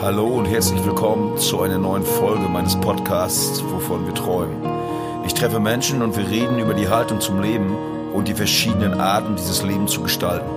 Hallo und herzlich willkommen zu einer neuen Folge meines Podcasts, wovon wir träumen. Ich treffe Menschen und wir reden über die Haltung zum Leben und die verschiedenen Arten, dieses Leben zu gestalten.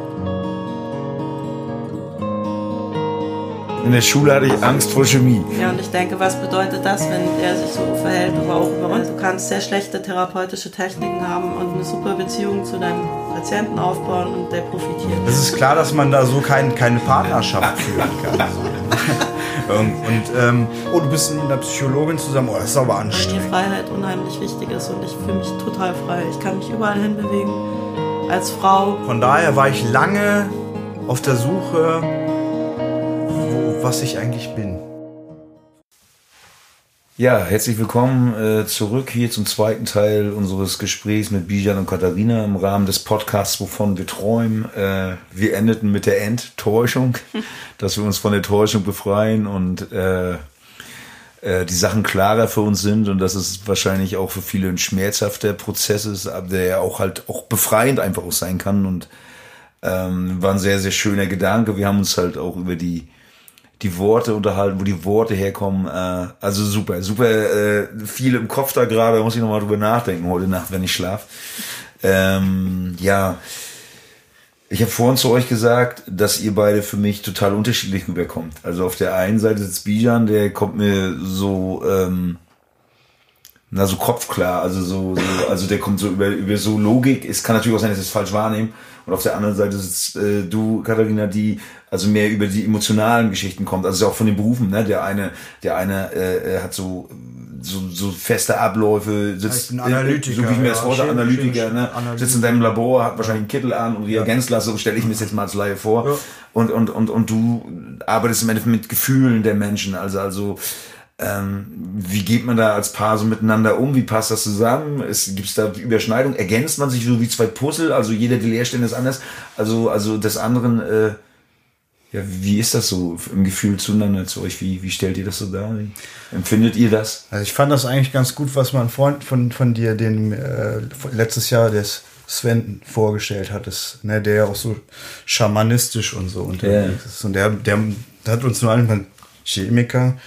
In der Schule hatte ich Angst vor Chemie. Ja, und ich denke, was bedeutet das, wenn er sich so verhält, aber auch über uns? Du kannst sehr schlechte therapeutische Techniken haben und eine super Beziehung zu deinem Patienten aufbauen und der profitiert. Es ist klar, dass man da so kein, keine Partnerschaft führen kann. und, ähm, oh, du bist mit einer Psychologin zusammen, oh, das ist aber anstrengend. Weil mir Freiheit unheimlich wichtig ist und ich fühle mich total frei. Ich kann mich überall hinbewegen als Frau. Von daher war ich lange auf der Suche was ich eigentlich bin. Ja, herzlich willkommen äh, zurück hier zum zweiten Teil unseres Gesprächs mit Bijan und Katharina im Rahmen des Podcasts, wovon wir träumen. Äh, wir endeten mit der Enttäuschung, dass wir uns von der Täuschung befreien und äh, äh, die Sachen klarer für uns sind und dass es wahrscheinlich auch für viele ein schmerzhafter Prozess ist, aber der ja auch halt auch befreiend einfach auch sein kann und ähm, war ein sehr, sehr schöner Gedanke. Wir haben uns halt auch über die die Worte unterhalten, wo die Worte herkommen. Äh, also super, super äh, viel im Kopf da gerade, da muss ich nochmal drüber nachdenken heute Nacht, wenn ich schlaf. Ähm, ja, ich habe vorhin zu euch gesagt, dass ihr beide für mich total unterschiedlich rüberkommt. Also auf der einen Seite sitzt Bijan, der kommt mir so, ähm, na so kopfklar, also so, so also der kommt so über, über so Logik. Es kann natürlich auch sein, dass ich es falsch wahrnehme. Und auf der anderen Seite sitzt äh, du, Katharina, die also mehr über die emotionalen Geschichten kommt. Also auch von den Berufen, ne? Der eine, der eine äh, hat so so, so feste Abläufe, sitzt, ein Analytiker, so wie ich mir das vorstelle, Analytiker, ne? Analytiker. sitzt in deinem Labor, hat wahrscheinlich einen Kittel an und Reagenzlasse, so stelle ich mir das jetzt mal als Laie vor. Ja. Und, und, und, und du arbeitest im Endeffekt mit Gefühlen der Menschen, also, also, ähm, wie geht man da als Paar so miteinander um? Wie passt das zusammen? Gibt es da Überschneidung? Ergänzt man sich so wie zwei Puzzle? Also jeder die Leerstelle ist anders. Also, also des anderen, äh, ja, wie ist das so im Gefühl zueinander zu euch? Wie, wie stellt ihr das so dar? Empfindet ihr das? Also ich fand das eigentlich ganz gut, was man Freund von, von dir, den äh, letztes Jahr des Sven vorgestellt hat, ist, ne, der ja auch so schamanistisch und so unterwegs yeah. ist. Und der, der, der hat uns nur einen Chemiker,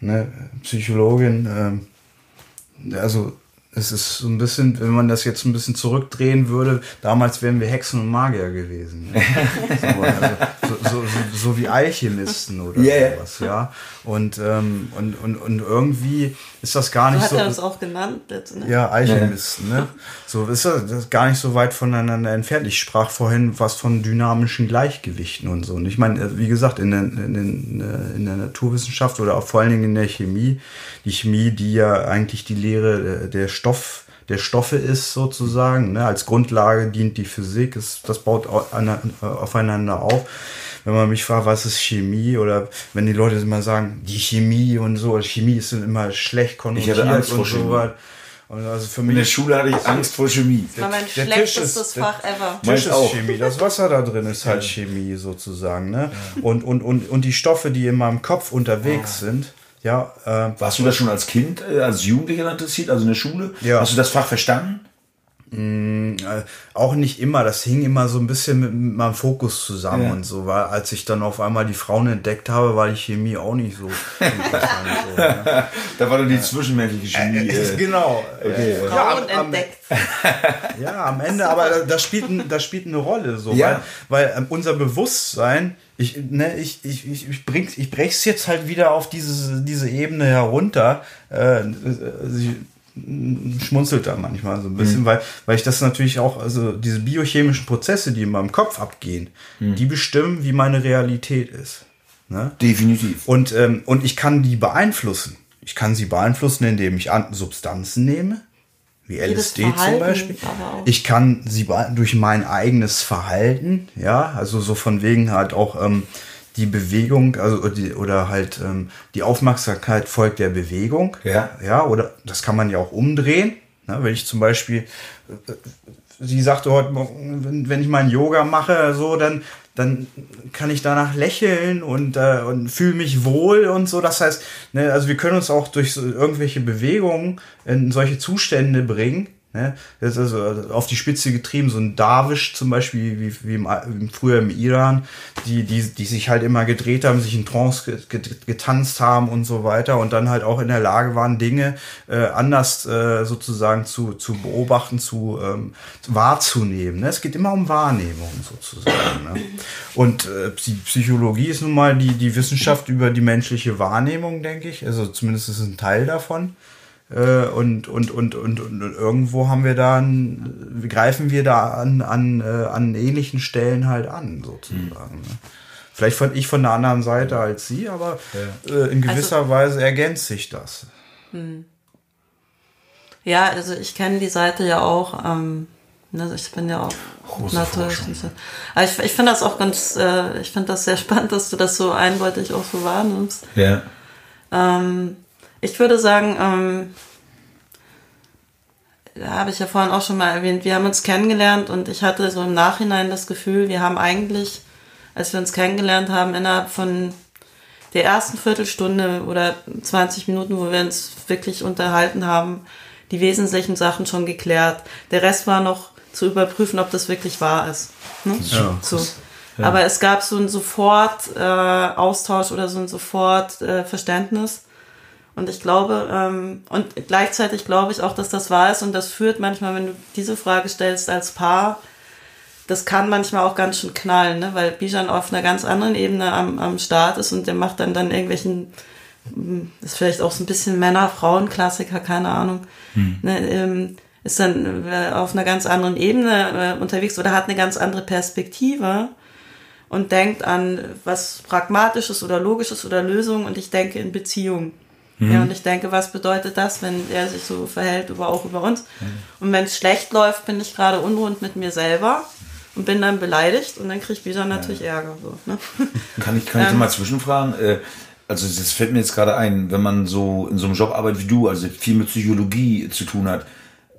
ne, Psychologin, ähm, also es ist so ein bisschen, wenn man das jetzt ein bisschen zurückdrehen würde, damals wären wir Hexen und Magier gewesen. Ne? so, also, so, so, so, wie Alchemisten oder yeah. sowas, ja. Und, ähm, und, und, und irgendwie ist das gar nicht so. so hat er das auch genannt jetzt, ne? Ja, Alchemisten, ne? So ist das gar nicht so weit voneinander entfernt. Ich sprach vorhin was von dynamischen Gleichgewichten und so. Und ich meine, äh, wie gesagt, in der, in, in, in der Naturwissenschaft oder auch vor allen Dingen in der Chemie, die Chemie, die ja eigentlich die Lehre der Stoff der Stoffe ist sozusagen. Ne? Als Grundlage dient die Physik, ist, das baut aufeinander auf. Wenn man mich fragt, was ist Chemie oder wenn die Leute immer sagen, die Chemie und so, Chemie ist immer schlecht konnotiert ich hatte Angst und so was. Also für mich In der Schule hatte ich Angst vor Chemie. Das war mein der schlechtestes ist, Fach ever. Tisch ist auch. Chemie. Das Wasser da drin ist halt Chemie sozusagen. Ne? Und, und, und, und die Stoffe, die in meinem Kopf unterwegs ja. sind, ja, äh, Warst du das schon als Kind, äh, als Jugendlicher interessiert, also in der Schule? Ja. Hast du das Fach verstanden? Mm, äh, auch nicht immer, das hing immer so ein bisschen mit, mit meinem Fokus zusammen ja. und so, weil als ich dann auf einmal die Frauen entdeckt habe, war die Chemie auch nicht so interessant. so, ja. Da war dann die zwischenmenschliche Chemie. Äh, äh, genau. Okay. Frauen ja, am, entdeckt. ja, am Ende, aber das spielt, das spielt eine Rolle, so, ja. weil, weil ähm, unser Bewusstsein ich, ne, ich, ich, ich, ich, bring's, ich brech's jetzt halt wieder auf diese, diese Ebene herunter. Äh, sie schmunzelt da manchmal so ein bisschen, mhm. weil, weil ich das natürlich auch, also diese biochemischen Prozesse, die in meinem Kopf abgehen, mhm. die bestimmen, wie meine Realität ist. Ne? Definitiv. Und, ähm, und ich kann die beeinflussen. Ich kann sie beeinflussen, indem ich Substanzen nehme, wie LSD zum Beispiel. Ich kann sie durch mein eigenes Verhalten, ja, also so von wegen halt auch ähm, die Bewegung, also die, oder halt ähm, die Aufmerksamkeit folgt der Bewegung. Ja. Ja, oder das kann man ja auch umdrehen. Ne, wenn ich zum Beispiel, äh, sie sagte heute, wenn, wenn ich meinen Yoga mache, so, dann, dann kann ich danach lächeln und, äh, und fühle mich wohl und so. Das heißt, ne, also wir können uns auch durch so irgendwelche Bewegungen in solche Zustände bringen, Ne? Das ist also auf die Spitze getrieben, so ein Darwish zum Beispiel, wie, wie im, früher im Iran, die, die, die sich halt immer gedreht haben, sich in Trance getanzt haben und so weiter und dann halt auch in der Lage waren, Dinge äh, anders äh, sozusagen zu, zu beobachten, zu ähm, wahrzunehmen. Ne? Es geht immer um Wahrnehmung sozusagen. Ne? Und äh, Psychologie ist nun mal die, die Wissenschaft über die menschliche Wahrnehmung, denke ich. Also zumindest ist es ein Teil davon. Äh, und, und, und, und, und irgendwo haben wir da, ein, greifen wir da an, an, äh, an ähnlichen Stellen halt an, sozusagen. Mhm. Vielleicht von ich von der anderen Seite als sie, aber ja. äh, in gewisser also, Weise ergänzt sich das. Hm. Ja, also ich kenne die Seite ja auch. Ähm, ne, ich bin ja auch natürlich. Aber ich, ich finde das auch ganz, äh, ich finde das sehr spannend, dass du das so eindeutig auch so wahrnimmst. Ja. Ähm, ich würde sagen, ähm, da habe ich ja vorhin auch schon mal erwähnt, wir haben uns kennengelernt und ich hatte so im Nachhinein das Gefühl, wir haben eigentlich, als wir uns kennengelernt haben, innerhalb von der ersten Viertelstunde oder 20 Minuten, wo wir uns wirklich unterhalten haben, die wesentlichen Sachen schon geklärt. Der Rest war noch zu überprüfen, ob das wirklich wahr ist. Ne? Ja, so. Ja. Aber es gab so ein sofort äh, Austausch oder so ein sofort äh, Verständnis. Und ich glaube, ähm, und gleichzeitig glaube ich auch, dass das wahr ist und das führt manchmal, wenn du diese Frage stellst als Paar, das kann manchmal auch ganz schön knallen, ne? weil Bijan auf einer ganz anderen Ebene am, am Start ist und der macht dann dann irgendwelchen, hm, ist vielleicht auch so ein bisschen Männer-Frauen-Klassiker, keine Ahnung, hm. ne, ähm, ist dann äh, auf einer ganz anderen Ebene äh, unterwegs oder hat eine ganz andere Perspektive und denkt an was Pragmatisches oder Logisches oder Lösungen und ich denke in Beziehungen. Mhm. Ja, und ich denke, was bedeutet das, wenn er sich so verhält, über, auch über uns? Mhm. Und wenn es schlecht läuft, bin ich gerade unrund mit mir selber und bin dann beleidigt und dann kriege ich wieder natürlich ja. Ärger. So, ne? Kann ich, kann ich ähm, mal zwischenfragen? Äh, also das fällt mir jetzt gerade ein, wenn man so in so einem Job arbeitet wie du, also viel mit Psychologie zu tun hat,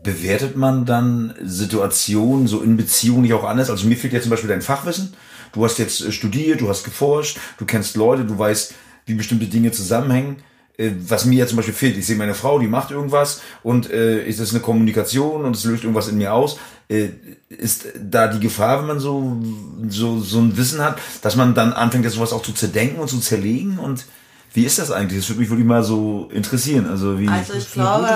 bewertet man dann Situationen so in Beziehungen nicht auch anders? Also mir fehlt ja zum Beispiel dein Fachwissen. Du hast jetzt äh, studiert, du hast geforscht, du kennst Leute, du weißt, wie bestimmte Dinge zusammenhängen. Äh, was mir ja zum Beispiel fehlt. Ich sehe meine Frau, die macht irgendwas und äh, ist das eine Kommunikation und es löst irgendwas in mir aus. Äh, ist da die Gefahr, wenn man so, so, so ein Wissen hat, dass man dann anfängt, das sowas auch zu zerdenken und zu zerlegen und wie ist das eigentlich? Das würde mich wirklich mal so interessieren. Also, wie also ich, glaube,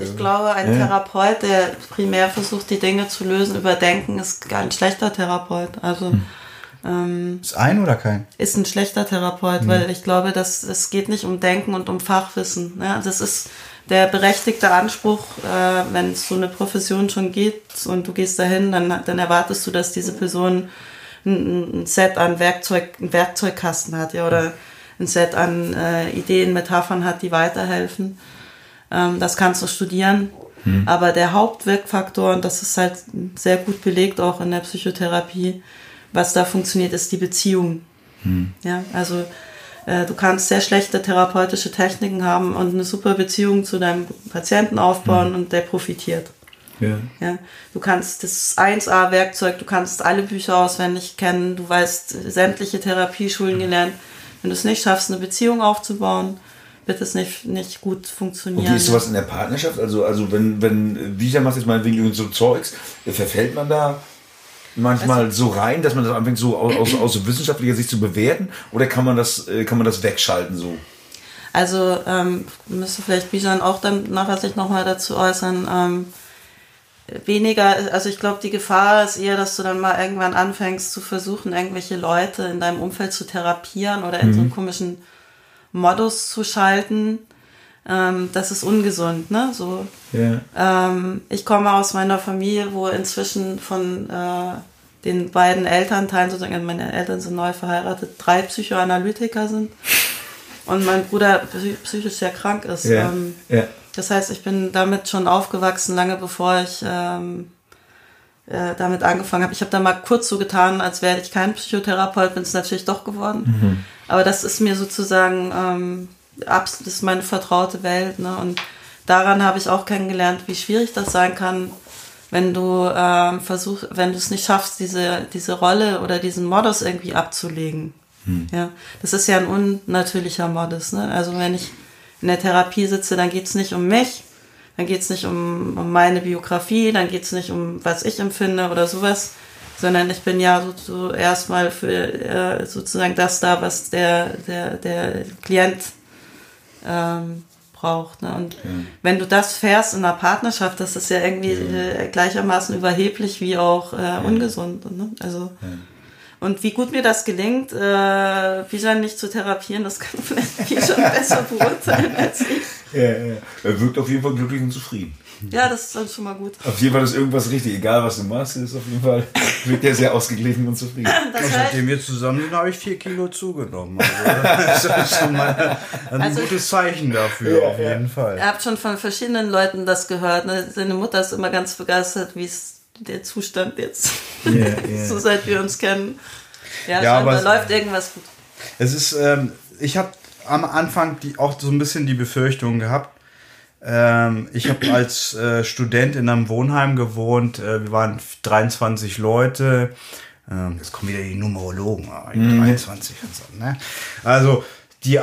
ich, ich, glaube, ein ja. Therapeut, der primär versucht, die Dinge zu lösen, überdenken, ist ein schlechter Therapeut. Also hm. Ähm, ist ein oder kein? Ist ein schlechter Therapeut, mhm. weil ich glaube, dass es geht nicht um Denken und um Fachwissen. Ja, das ist der berechtigte Anspruch, äh, wenn es so eine Profession schon geht und du gehst dahin, dann, dann erwartest du, dass diese Person ein, ein Set an Werkzeug, einen Werkzeugkasten hat, ja, oder ein Set an äh, Ideen, Metaphern hat, die weiterhelfen. Ähm, das kannst du studieren. Mhm. Aber der Hauptwirkfaktor, und das ist halt sehr gut belegt auch in der Psychotherapie, was da funktioniert, ist die Beziehung. Hm. Ja, also äh, du kannst sehr schlechte therapeutische Techniken haben und eine super Beziehung zu deinem Patienten aufbauen hm. und der profitiert. Ja. ja. Du kannst das 1A-Werkzeug, du kannst alle Bücher auswendig kennen, du weißt sämtliche Therapieschulen gelernt. Wenn du es nicht schaffst, eine Beziehung aufzubauen, wird es nicht, nicht gut funktionieren. Wie ist sowas in der Partnerschaft? Also, also wenn, wenn, wie macht jetzt mal wegen so Zeugs, verfällt man da manchmal also, so rein, dass man das anfängt, so aus, aus wissenschaftlicher Sicht zu bewerten? Oder kann man das, äh, kann man das wegschalten so? Also ähm, müsste vielleicht Bijan auch dann nachher sich nochmal dazu äußern. Ähm, weniger, also ich glaube, die Gefahr ist eher, dass du dann mal irgendwann anfängst zu versuchen, irgendwelche Leute in deinem Umfeld zu therapieren oder in mhm. so einen komischen Modus zu schalten. Ähm, das ist ungesund, ne? So. Yeah. Ähm, ich komme aus meiner Familie, wo inzwischen von äh, den beiden Elternteilen, sozusagen, also meine Eltern sind neu verheiratet, drei Psychoanalytiker sind und mein Bruder psychisch sehr krank ist. Yeah. Ähm, yeah. Das heißt, ich bin damit schon aufgewachsen, lange bevor ich ähm, äh, damit angefangen habe. Ich habe da mal kurz so getan, als wäre ich kein Psychotherapeut, bin es natürlich doch geworden. Mhm. Aber das ist mir sozusagen ähm, das ist meine vertraute Welt. Ne? Und daran habe ich auch kennengelernt, wie schwierig das sein kann, wenn du ähm, versuchst, wenn du es nicht schaffst, diese, diese Rolle oder diesen Modus irgendwie abzulegen. Hm. Ja, das ist ja ein unnatürlicher Modus. Ne? Also wenn ich in der Therapie sitze, dann geht es nicht um mich, dann geht es nicht um, um meine Biografie, dann geht es nicht um, was ich empfinde oder sowas, sondern ich bin ja so, so erstmal für äh, sozusagen das da, was der, der, der Klient ähm, braucht. Ne? Und ja. wenn du das fährst in einer Partnerschaft, das ist ja irgendwie. Äh, gleichermaßen überheblich wie auch äh, ungesund. Ne? Also und wie gut mir das gelingt, äh, Bijan nicht zu therapieren, das kann vielleicht Bijan besser beurteilen als ich. Ja, ja. Er wirkt auf jeden Fall glücklich und zufrieden. Ja, das ist dann schon mal gut. Auf jeden Fall ist irgendwas richtig, egal was du machst, ist auf jeden Fall wirkt er sehr ausgeglichen und zufrieden. Das heißt, seitdem wir zusammen sind, habe ich vier Kilo zugenommen. Also, das ist schon mal ein also, gutes Zeichen dafür, ja, auf jeden Fall. Ihr habt schon von verschiedenen Leuten das gehört. Ne? Seine Mutter ist immer ganz begeistert, wie es der Zustand jetzt, yeah, yeah. so seit wir uns kennen. Ja, ja aber läuft irgendwas gut. Es ist, ähm, ich habe am Anfang die, auch so ein bisschen die Befürchtung gehabt, ähm, ich habe als äh, Student in einem Wohnheim gewohnt. Äh, wir waren 23 Leute. Ähm, jetzt kommen wieder die Numerologen. Mhm. 23 und so. Ne? Also die, äh,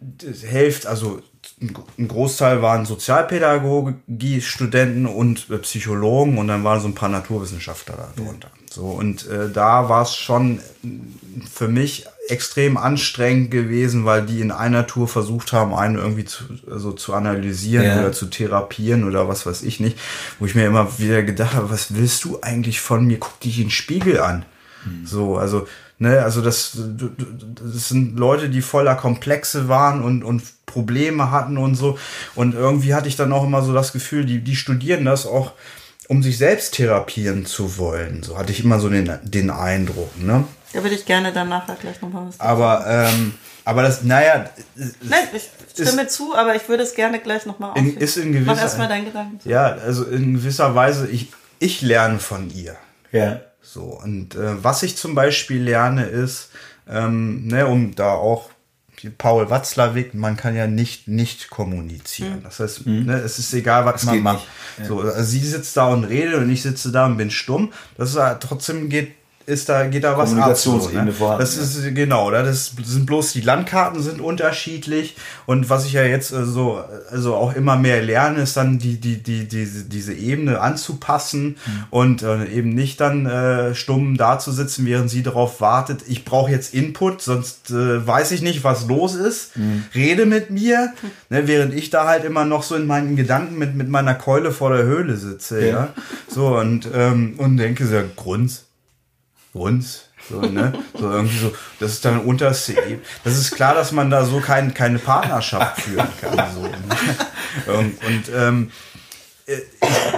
die Hälfte, also ein Großteil waren Sozialpädagogie-Studenten und äh, Psychologen und dann waren so ein paar Naturwissenschaftler darunter. So, und äh, da war es schon für mich extrem anstrengend gewesen, weil die in einer Tour versucht haben, einen irgendwie zu, also zu analysieren ja. oder zu therapieren oder was weiß ich nicht, wo ich mir immer wieder gedacht habe, was willst du eigentlich von mir? Guck dich in den Spiegel an. Hm. So, also Ne, also das, das sind Leute, die voller Komplexe waren und, und Probleme hatten und so. Und irgendwie hatte ich dann auch immer so das Gefühl, die, die studieren das auch, um sich selbst therapieren zu wollen. So hatte ich immer so den, den Eindruck. Ne? Da würde ich gerne dann nachher gleich nochmal was Aber, ähm, aber das, naja. Nein, ich stimme ist, zu, aber ich würde es gerne gleich nochmal aufhören. Ist in gewisser, Mach erstmal deinen Gedanken. Ja, also in gewisser Weise, ich, ich lerne von ihr. Ja. So, und äh, was ich zum Beispiel lerne, ist, ähm, ne, um da auch Paul Watzlawick, man kann ja nicht nicht kommunizieren. Mhm. Das heißt, mhm. ne, es ist egal, was das man macht. Ja. So, also sie sitzt da und redet und ich sitze da und bin stumm. Das ist trotzdem geht ist da, geht da was ab. So, ne? Das ist genau, oder? Das sind bloß die Landkarten sind unterschiedlich und was ich ja jetzt äh, so also auch immer mehr lerne, ist dann die die die diese diese Ebene anzupassen mhm. und äh, eben nicht dann äh, stumm da zu sitzen, während sie darauf wartet. Ich brauche jetzt Input, sonst äh, weiß ich nicht, was los ist. Mhm. Rede mit mir, ne, während ich da halt immer noch so in meinen Gedanken mit mit meiner Keule vor der Höhle sitze, ja. ja? So und ähm, und denke so Grund uns. So, ne? so irgendwie so, das ist dann unterste Ebene. Das ist klar, dass man da so kein, keine Partnerschaft führen kann. So, ne? Und, und ähm, äh,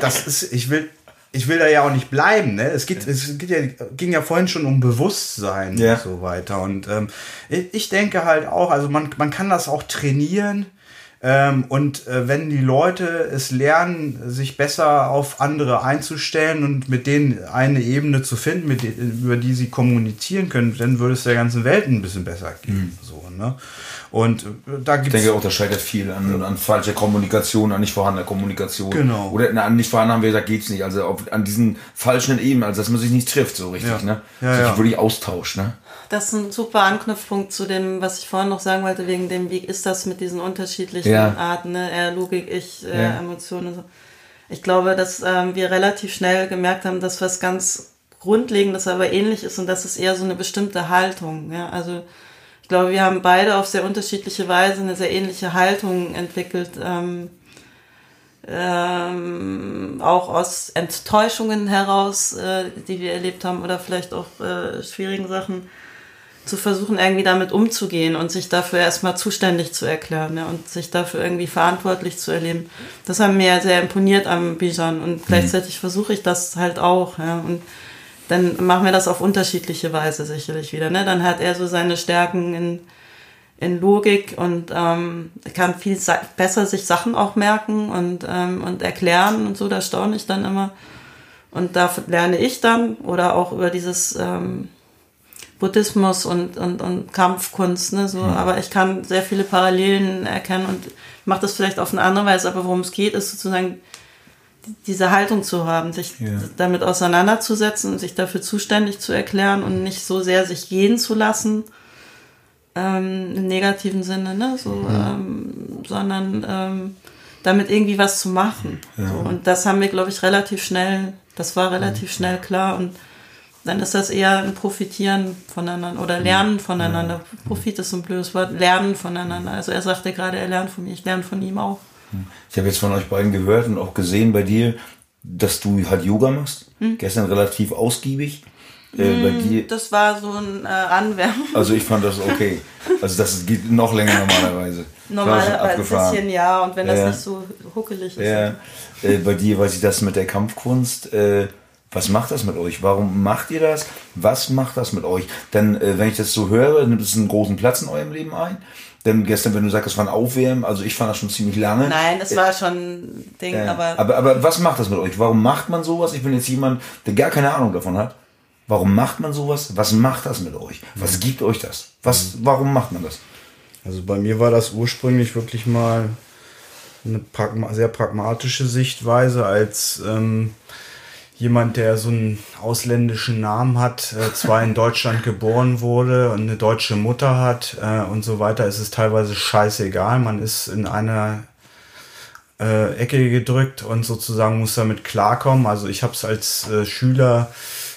das ist, ich will, ich will da ja auch nicht bleiben, ne? Es geht, es geht ja, ging ja vorhin schon um Bewusstsein ja. und so weiter. Und ähm, ich denke halt auch, also man, man kann das auch trainieren. Ähm, und äh, wenn die Leute es lernen, sich besser auf andere einzustellen und mit denen eine Ebene zu finden, mit denen, über die sie kommunizieren können, dann würde es der ganzen Welt ein bisschen besser gehen. Mhm. So, ne? Und äh, da gibt's ich denke auch, das scheitert viel an, an falscher Kommunikation, an nicht vorhandener Kommunikation. Genau. Oder na, an nicht vorhanden haben wir gesagt, geht's nicht. Also auf, an diesen falschen Ebenen, also dass man sich nicht trifft so richtig, ja. ne? Ja, sich ja. wirklich austauscht, ne? Das ist ein super Anknüpfpunkt zu dem, was ich vorhin noch sagen wollte, wegen dem, wie ist das mit diesen unterschiedlichen ja. Arten, ne? Er Logik, ich, äh, ja. Emotionen und so. Ich glaube, dass ähm, wir relativ schnell gemerkt haben, dass was ganz Grundlegendes aber ähnlich ist und das ist eher so eine bestimmte Haltung. Ja? Also ich glaube, wir haben beide auf sehr unterschiedliche Weise eine sehr ähnliche Haltung entwickelt. Ähm, ähm, auch aus Enttäuschungen heraus, äh, die wir erlebt haben oder vielleicht auch äh, schwierigen Sachen zu versuchen, irgendwie damit umzugehen und sich dafür erstmal zuständig zu erklären ja, und sich dafür irgendwie verantwortlich zu erleben. Das hat mir sehr imponiert am Bijan und gleichzeitig mhm. versuche ich das halt auch. Ja, und dann machen wir das auf unterschiedliche Weise sicherlich wieder. Ne? Dann hat er so seine Stärken in, in Logik und ähm, kann viel besser sich Sachen auch merken und, ähm, und erklären und so, da staune ich dann immer. Und da lerne ich dann oder auch über dieses ähm, Buddhismus und, und, und Kampfkunst, ne, so, mhm. aber ich kann sehr viele Parallelen erkennen und mache das vielleicht auf eine andere Weise, aber worum es geht, ist sozusagen diese Haltung zu haben, sich ja. damit auseinanderzusetzen und sich dafür zuständig zu erklären und nicht so sehr sich gehen zu lassen, ähm, im negativen Sinne, ne, so, mhm. ähm, sondern ähm, damit irgendwie was zu machen. Ja. So, und das haben wir, glaube ich, relativ schnell, das war relativ schnell klar und dann ist das eher ein Profitieren voneinander oder Lernen voneinander. Profit ist so ein blödes Wort, Lernen voneinander. Also er sagte gerade, er lernt von mir, ich lerne von ihm auch. Ich habe jetzt von euch beiden gehört und auch gesehen bei dir, dass du halt Yoga machst. Hm. Gestern relativ ausgiebig. Äh, bei hm, dir. Das war so ein äh, Anwärmen. Also ich fand das okay. Also das geht noch länger normalerweise. Normalerweise ein bisschen ja und wenn das nicht so huckelig ist. Ja. Äh, bei dir weiß ich das mit der Kampfkunst. Äh, was macht das mit euch? Warum macht ihr das? Was macht das mit euch? Denn äh, wenn ich das so höre, nimmt es einen großen Platz in eurem Leben ein. Denn gestern, wenn du sagst, es war ein Aufwärmen, also ich fand das schon ziemlich lange. Nein, das war schon ein Ding, äh, aber, aber. Aber was macht das mit euch? Warum macht man sowas? Ich bin jetzt jemand, der gar keine Ahnung davon hat. Warum macht man sowas? Was macht das mit euch? Was mhm. gibt euch das? Was, warum macht man das? Also bei mir war das ursprünglich wirklich mal eine Pragma sehr pragmatische Sichtweise als ähm, jemand, der so einen ausländischen Namen hat, äh, zwar in Deutschland geboren wurde und eine deutsche Mutter hat äh, und so weiter, ist es teilweise scheißegal. Man ist in einer äh, Ecke gedrückt und sozusagen muss damit klarkommen. Also ich habe es als äh, Schüler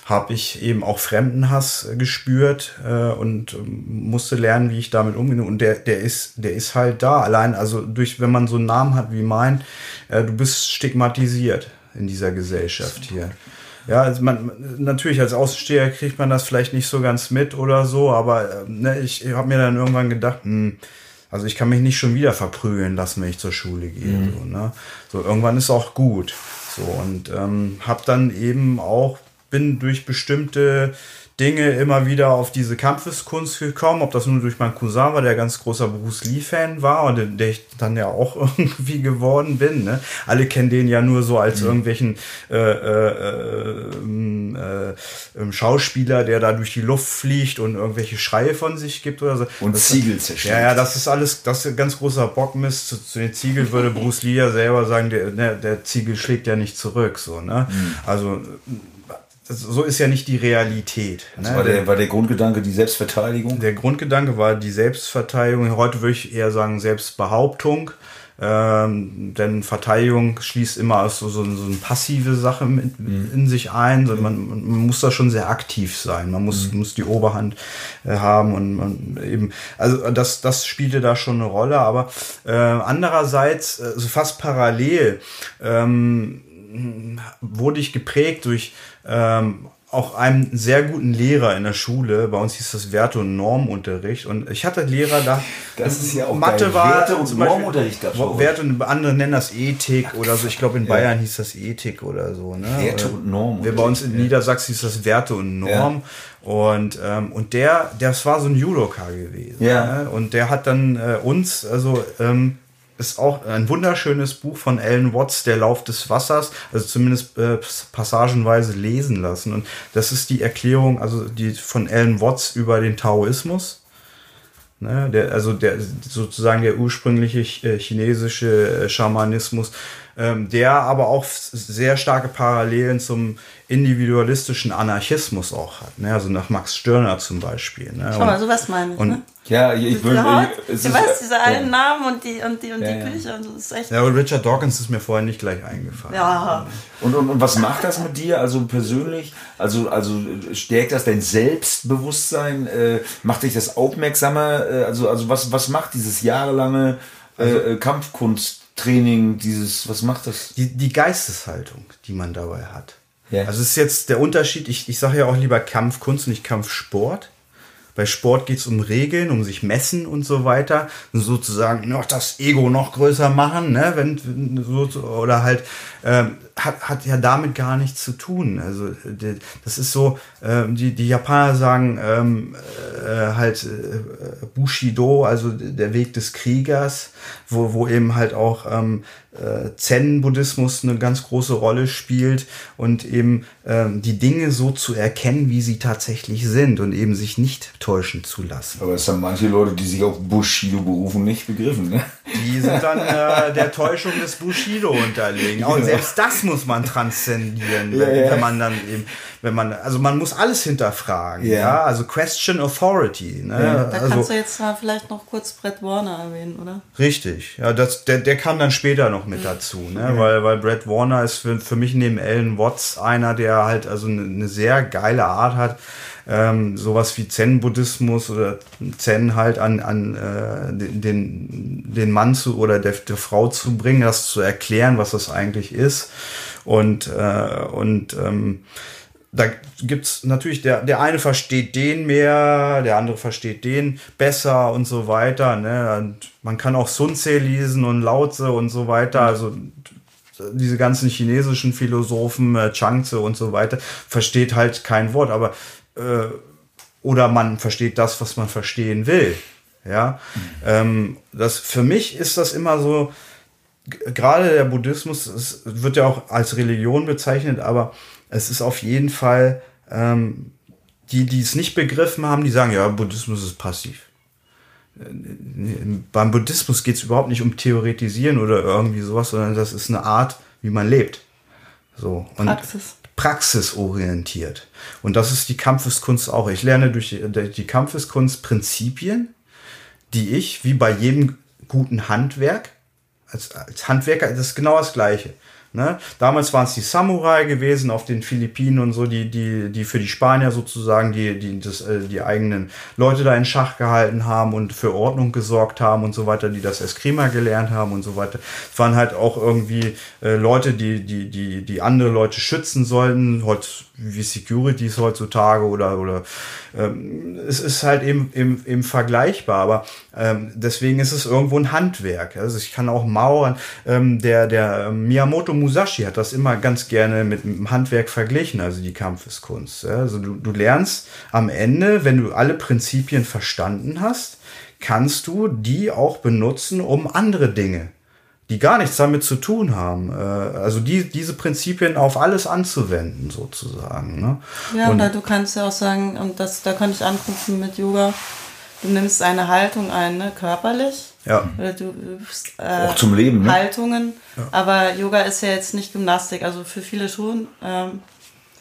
habe ich eben auch Fremdenhass gespürt äh, und ähm, musste lernen, wie ich damit umgehe. Und der, der ist, der ist halt da. Allein, also durch, wenn man so einen Namen hat wie mein, äh, du bist stigmatisiert in dieser Gesellschaft hier. Ja, also man, natürlich als Außensteher kriegt man das vielleicht nicht so ganz mit oder so, aber äh, ne, ich, ich habe mir dann irgendwann gedacht, hm, also ich kann mich nicht schon wieder verprügeln lassen, wenn ich zur Schule gehe. Mhm. So, ne? so irgendwann ist auch gut. So und ähm, habe dann eben auch bin durch bestimmte Dinge immer wieder auf diese Kampfeskunst gekommen, ob das nur durch meinen Cousin war, der ganz großer Bruce Lee-Fan war und der ich dann ja auch irgendwie geworden bin. Ne? Alle kennen den ja nur so als mhm. irgendwelchen äh, äh, ähm, äh, äh, Schauspieler, der da durch die Luft fliegt und irgendwelche Schreie von sich gibt oder so. Und das, Ziegel zerstört. Ja, ja, das ist alles, das ist ein ganz großer Bockmist. Zu, zu den Ziegel würde Bruce Lee ja selber sagen, der, der, der Ziegel schlägt ja nicht zurück. So, ne? Mhm. Also so ist ja nicht die Realität. Ne? war, der, war der Grundgedanke die Selbstverteidigung? Der Grundgedanke war die Selbstverteidigung. Heute würde ich eher sagen Selbstbehauptung. Ähm, denn Verteidigung schließt immer so, so, so eine passive Sache mit, mhm. in sich ein. So, man, man, muss da schon sehr aktiv sein. Man muss, mhm. muss die Oberhand äh, haben und man eben, also das, das spielte da schon eine Rolle. Aber äh, andererseits, also fast parallel, ähm, wurde ich geprägt durch ähm, auch einem sehr guten Lehrer in der Schule. Bei uns hieß das Werte- und Normunterricht. Und ich hatte Lehrer da. Das ist ja auch Mathe geil. war. Werte- und Normunterricht Werte und andere nennen das Ethik Ach, oder so. Ich glaube, in Bayern ja. hieß das Ethik oder so. Ne? Werte und Norm. Bei uns in. Niedersachsen hieß das Werte und Norm. Ja. Und, ähm, und der, das war so ein Judoka gewesen. Ja. Ne? Und der hat dann äh, uns, also ähm, ist auch ein wunderschönes Buch von Ellen Watts, Der Lauf des Wassers, also zumindest äh, passagenweise lesen lassen. Und das ist die Erklärung, also die von Ellen Watts über den Taoismus. Ne, der, also der sozusagen der ursprüngliche äh, chinesische äh, Schamanismus, ähm, der aber auch sehr starke Parallelen zum individualistischen Anarchismus auch hat. Ne? Also nach Max Stirner zum Beispiel. Ne? Schau mal, sowas meine ich. Und, ne? Ja, ich will. Ich, du weißt, diese alten ja. Namen und die und die und ja, die Bücher und so ist echt. Ja, aber Richard Dawkins ist mir vorher nicht gleich eingefallen. Ja. Und, und, und was macht das mit dir, also persönlich? Also, also stärkt das dein Selbstbewusstsein? Äh, macht dich das aufmerksamer? Äh, also, also was, was macht dieses jahrelange äh, also, Kampfkunsttraining, dieses, was macht das? Die, die Geisteshaltung, die man dabei hat. Ja. Also es ist jetzt der Unterschied, ich, ich sage ja auch lieber Kampfkunst, nicht Kampfsport. Bei Sport geht es um Regeln, um sich messen und so weiter. Und sozusagen noch das Ego noch größer machen, ne? Wenn, so, oder halt ähm, hat, hat ja damit gar nichts zu tun. Also das ist so, äh, die, die Japaner sagen ähm, äh, halt äh, Bushido, also der Weg des Kriegers, wo, wo eben halt auch ähm, äh, Zen-Buddhismus eine ganz große Rolle spielt und eben ähm, die Dinge so zu erkennen, wie sie tatsächlich sind und eben sich nicht täuschen zu lassen. Aber es haben manche Leute, die sich auf Bushido berufen, nicht begriffen. Ne? Die sind dann äh, der Täuschung des Bushido unterlegen. Und selbst das muss man transzendieren, ja, wenn, ja. man dann eben, wenn man, also man muss alles hinterfragen, ja, ja? also Question Authority. Ne? Da also, kannst du jetzt mal vielleicht noch kurz Brett Warner erwähnen, oder? Richtig, ja, das, der, der kam dann später noch mit dazu, ne? weil, weil Brad Warner ist für, für mich neben Alan Watts einer, der halt also eine, eine sehr geile Art hat, ähm, sowas wie Zen-Buddhismus oder Zen halt an, an äh, den, den Mann zu oder der, der Frau zu bringen, das zu erklären, was das eigentlich ist. Und, äh, und ähm, da gibt's natürlich, der, der eine versteht den mehr, der andere versteht den besser und so weiter. Ne? Und man kann auch Sun Tse lesen und Lao Tse und so weiter. Also diese ganzen chinesischen Philosophen, äh, Changtze und so weiter, versteht halt kein Wort. Aber äh, oder man versteht das, was man verstehen will. Ja, ähm, das für mich ist das immer so. Gerade der Buddhismus es wird ja auch als Religion bezeichnet, aber es ist auf jeden Fall ähm, die, die es nicht begriffen haben, die sagen, ja, Buddhismus ist passiv. Beim Buddhismus geht es überhaupt nicht um Theoretisieren oder irgendwie sowas, sondern das ist eine Art, wie man lebt. So. Und Praxis praxisorientiert. Und das ist die Kampfeskunst auch. Ich lerne durch die Kampfeskunst Prinzipien, die ich, wie bei jedem guten Handwerk, als, als Handwerker, das ist genau das Gleiche. Ne? Damals waren es die Samurai gewesen auf den Philippinen und so, die, die, die für die Spanier sozusagen die, die, das, äh, die eigenen Leute da in Schach gehalten haben und für Ordnung gesorgt haben und so weiter, die das Eskrima gelernt haben und so weiter. Es waren halt auch irgendwie äh, Leute, die, die, die, die andere Leute schützen sollten, heute wie Securities heutzutage oder, oder ähm, es ist halt eben, eben, eben vergleichbar, aber ähm, deswegen ist es irgendwo ein Handwerk. Also ich kann auch mauern. Ähm, der, der Miyamoto Musashi hat das immer ganz gerne mit dem Handwerk verglichen, also die Kampfeskunst. Also du, du lernst am Ende, wenn du alle Prinzipien verstanden hast, kannst du die auch benutzen, um andere Dinge die gar nichts damit zu tun haben. Äh, also die, diese Prinzipien auf alles anzuwenden, sozusagen. Ne? Ja, und, oder du kannst ja auch sagen, und das, da könnte ich anknüpfen mit Yoga, du nimmst eine Haltung ein, ne, körperlich. Ja. Oder du übst äh, auch zum Leben. Ne? Haltungen. Ja. Aber Yoga ist ja jetzt nicht Gymnastik, also für viele schon. Ähm,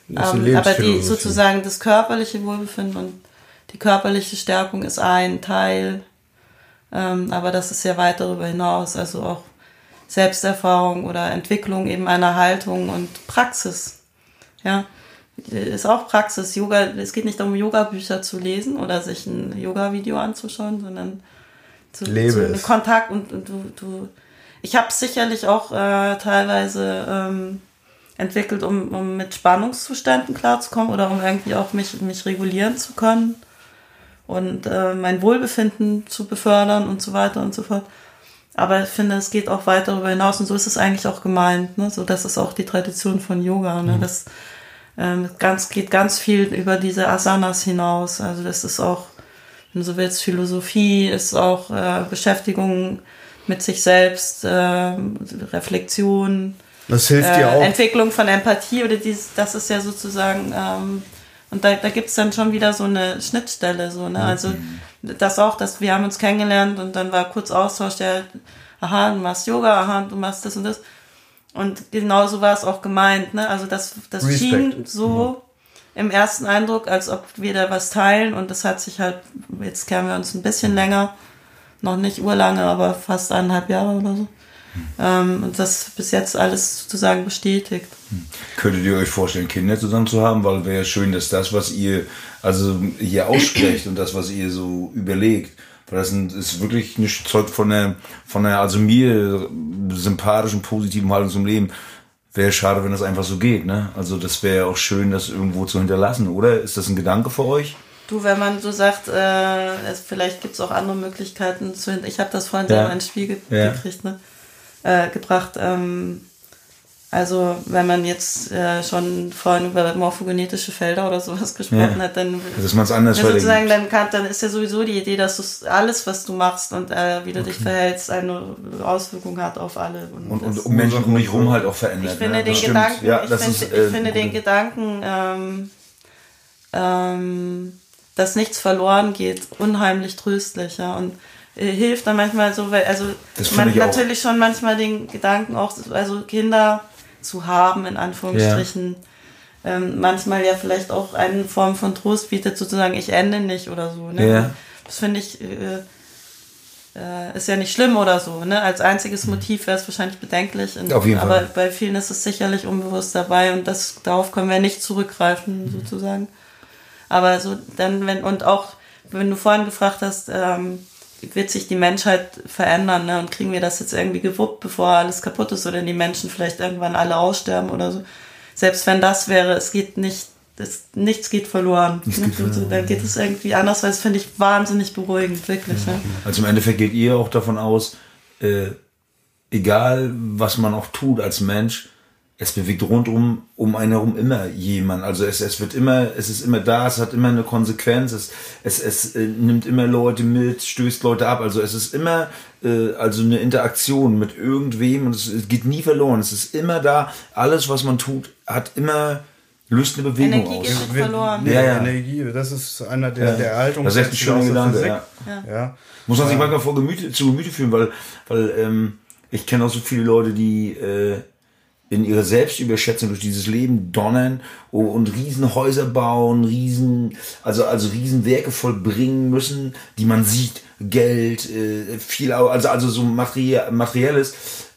ähm, aber die sozusagen das körperliche Wohlbefinden und die körperliche Stärkung ist ein Teil. Ähm, aber das ist ja weit darüber hinaus. Also auch Selbsterfahrung oder Entwicklung eben einer Haltung und Praxis. Ja, ist auch Praxis. Yoga, es geht nicht darum, Yoga-Bücher zu lesen oder sich ein Yoga-Video anzuschauen, sondern zu, zu Kontakt und, und du, du, ich habe sicherlich auch äh, teilweise ähm, entwickelt, um, um mit Spannungszuständen klarzukommen oder um irgendwie auch mich, mich regulieren zu können und äh, mein Wohlbefinden zu befördern und so weiter und so fort. Aber ich finde, es geht auch weit darüber hinaus und so ist es eigentlich auch gemeint. Ne? So, das ist auch die Tradition von Yoga. Ne? Mhm. Das ähm, ganz, geht ganz viel über diese Asanas hinaus. Also das ist auch, wenn du so willst, Philosophie, ist auch äh, Beschäftigung mit sich selbst, äh, Reflexion. Das hilft äh, dir auch. Entwicklung von Empathie oder dies, das ist ja sozusagen, ähm, und da, da gibt's dann schon wieder so eine Schnittstelle, so, ne? Also mhm das auch, dass wir haben uns kennengelernt und dann war kurz Austausch, der, aha, du machst Yoga, aha, du machst das und das. Und genauso war es auch gemeint, ne? Also das, das schien so ja. im ersten Eindruck, als ob wir da was teilen und das hat sich halt, jetzt kennen wir uns ein bisschen länger, noch nicht urlange, aber fast eineinhalb Jahre oder so. Ähm, und das bis jetzt alles sozusagen bestätigt. Hm. Könntet ihr euch vorstellen, Kinder zusammen zu haben? Weil wäre schön, dass das, was ihr also hier aussprecht und das, was ihr so überlegt, weil das ist wirklich ein Zeug von der, von der, also mir sympathischen, positiven Haltung zum Leben. Wäre schade, wenn das einfach so geht, ne? Also das wäre auch schön, das irgendwo zu hinterlassen, oder? Ist das ein Gedanke für euch? Du, wenn man so sagt, äh, es, vielleicht gibt es auch andere Möglichkeiten zu Ich habe das vorhin ja. selber ins Spiel ja. gekriegt, ne? Äh, gebracht. Ähm, also wenn man jetzt äh, schon vorhin über morphogenetische Felder oder sowas gesprochen ja. hat, dann dass man es anders ja, sozusagen dann kann, dann ist ja sowieso die Idee, dass du alles, was du machst und äh, wie du okay. dich verhältst, eine Auswirkung hat auf alle und, und, und um Menschen um mich rum halt auch verändert. Ich finde ne? den das Gedanken, ja, ich, find, ist, äh, ich finde den Gedanken, ähm, ähm, dass nichts verloren geht, unheimlich tröstlich, ja und äh, hilft dann manchmal so, weil also man natürlich schon manchmal den Gedanken auch, also Kinder zu haben, in Anführungsstrichen, ja. ähm, manchmal ja vielleicht auch eine Form von Trost bietet, sozusagen, ich ende nicht oder so. Ne? Ja. Das finde ich, äh, äh, ist ja nicht schlimm oder so. Ne? Als einziges Motiv wäre es wahrscheinlich bedenklich. Und, Auf jeden aber Fall. bei vielen ist es sicherlich unbewusst dabei und das, darauf können wir nicht zurückgreifen, sozusagen. Aber so dann, wenn, und auch, wenn du vorhin gefragt hast, ähm, wird sich die Menschheit verändern, ne? Und kriegen wir das jetzt irgendwie gewuppt, bevor alles kaputt ist oder die Menschen vielleicht irgendwann alle aussterben oder so. Selbst wenn das wäre, es geht nicht, das, nichts geht verloren. Nichts ne? geht verloren, so, dann geht es irgendwie anders, weil das finde ich wahnsinnig beruhigend, wirklich. Ne? Also im Endeffekt geht ihr auch davon aus, äh, egal was man auch tut als Mensch, es bewegt rundum um einen herum immer jemand. Also es, es wird immer, es ist immer da, es hat immer eine Konsequenz, es, es, es äh, nimmt immer Leute mit, stößt Leute ab. Also es ist immer äh, also eine Interaktion mit irgendwem und es, es geht nie verloren. Es ist immer da. Alles, was man tut, hat immer löst eine Bewegung Energie aus. geht nicht verloren. Ja, ja. Energie, das ist einer der, der Erhaltungs Das ist echt ein schöner Gedanke, Physik. ja. Ja. Muss man sich manchmal vor Gemüte, zu Gemüte führen, weil, weil ähm, ich kenne auch so viele Leute, die äh, in ihre Selbstüberschätzung durch dieses Leben donnern oh, und Riesenhäuser bauen, Riesen, also, also Riesenwerke vollbringen müssen, die man sieht, Geld, äh, viel, also, also so materie materielles,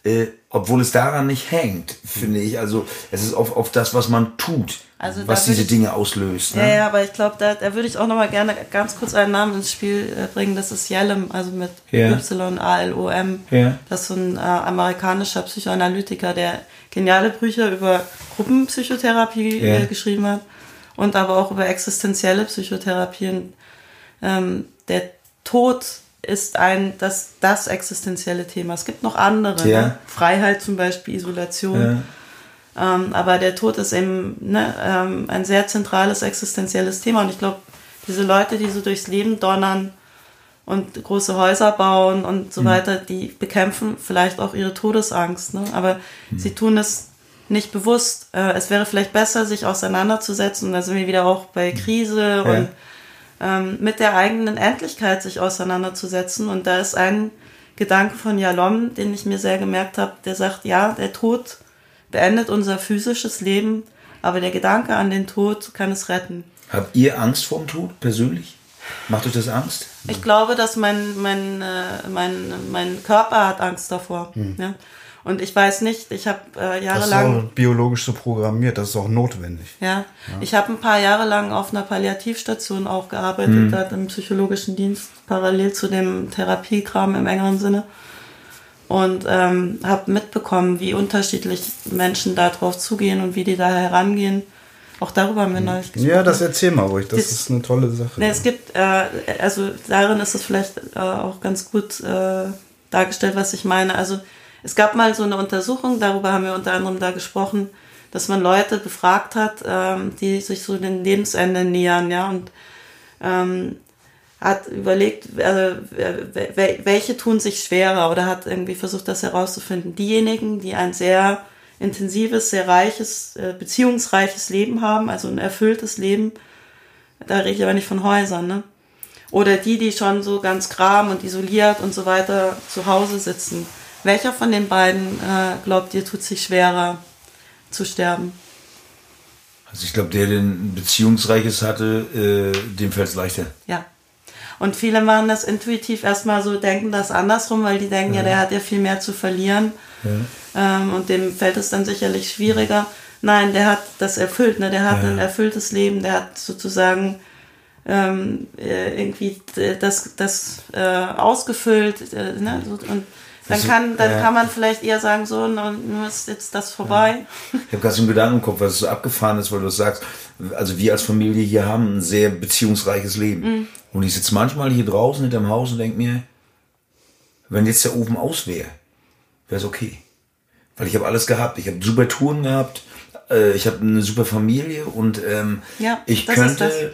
äh, obwohl es daran nicht hängt, finde ich. Also es ist auf, auf das, was man tut, Also was diese ich- Dinge auslöst. Ne? Ja, ja, aber ich glaube, da, da würde ich auch noch mal gerne ganz kurz einen Namen ins Spiel äh, bringen. Das ist Yalom, also mit Ja. Y-A-L-O-M. Ja. Das ist so ein äh, amerikanischer Psychoanalytiker, der geniale Bücher über Gruppenpsychotherapie Ja. äh, geschrieben hat und aber auch über existenzielle Psychotherapien. Ähm, der Tod ist ein das, das existenzielle Thema. Es gibt noch andere. Ja. Ne? Freiheit zum Beispiel, Isolation. Ja. Ähm, aber der Tod ist eben ne, ähm, ein sehr zentrales existenzielles Thema. Und ich glaube, diese Leute, die so durchs Leben donnern und große Häuser bauen und so weiter, die bekämpfen vielleicht auch ihre Todesangst. Ne? Aber sie tun es nicht bewusst. Äh, es wäre vielleicht besser, sich auseinanderzusetzen. Und da sind wir wieder auch bei Krise und ähm, mit der eigenen Endlichkeit sich auseinanderzusetzen. Und da ist ein Gedanke von Jalom, den ich mir sehr gemerkt habe, der sagt, ja, der Tod beendet unser physisches Leben, aber der Gedanke an den Tod kann es retten. Habt ihr Angst vorm Tod persönlich? Macht euch das Angst? Ich glaube, dass mein, mein, äh, mein, mein Körper hat Angst davor. Ja? Und ich weiß nicht, ich habe äh, Das ist jahrelang... auch biologisch so programmiert, das ist auch notwendig. Ja, ich habe ein paar Jahre lang auf einer Palliativstation auch gearbeitet, dort im psychologischen Dienst, parallel zu dem Therapiekram im engeren Sinne. Und ähm, habe mitbekommen, wie unterschiedlich Menschen darauf zugehen und wie die da herangehen. Auch darüber haben wir neulich gesprochen. Ja, das erzähl mal ruhig, das Das- ist eine tolle Sache. Ne, es gibt, äh, also darin ist es vielleicht äh, auch ganz gut äh, dargestellt, was ich meine. Also es gab mal so eine Untersuchung, darüber haben wir unter anderem da gesprochen, dass man Leute befragt hat, ähm, die sich so dem Lebensende nähern, ja, und ähm, hat überlegt, wel- welche tun sich schwerer oder hat irgendwie versucht, das herauszufinden. Diejenigen, die ein sehr intensives, sehr reiches, äh, beziehungsreiches Leben haben, also ein erfülltes Leben, da rede ich aber nicht von Häusern, ne? Oder die, die schon so ganz gram und isoliert und so weiter zu Hause sitzen. Welcher von den beiden äh, glaubt ihr, tut sich schwerer zu sterben? Also ich glaube, der, der ein beziehungsreiches hatte, äh, dem fällt es leichter. Ja. Und viele machen das intuitiv erstmal so, denken das andersrum, weil die denken, ja, der hat ja viel mehr zu verlieren. Ähm, und dem fällt es dann sicherlich schwieriger. Nein, der hat das erfüllt, ne? der hat Ja. ein erfülltes Leben, der hat sozusagen ähm, äh, irgendwie äh, das, das äh, ausgefüllt. Äh, ne? Und dann, kann, dann ja. kann man vielleicht eher sagen, so, nun ist jetzt das vorbei. Ich habe gerade so einen Gedanken im Kopf, was so abgefahren ist, weil du das sagst. Also wir als Familie hier haben ein sehr beziehungsreiches Leben. Und ich sitze manchmal hier draußen hinterm Haus und denke mir, wenn jetzt der Ofen aus wäre, wäre es okay. Weil ich habe alles gehabt. Ich habe super Touren gehabt. Äh, ich habe eine super Familie und ähm, Ja, ich könnte.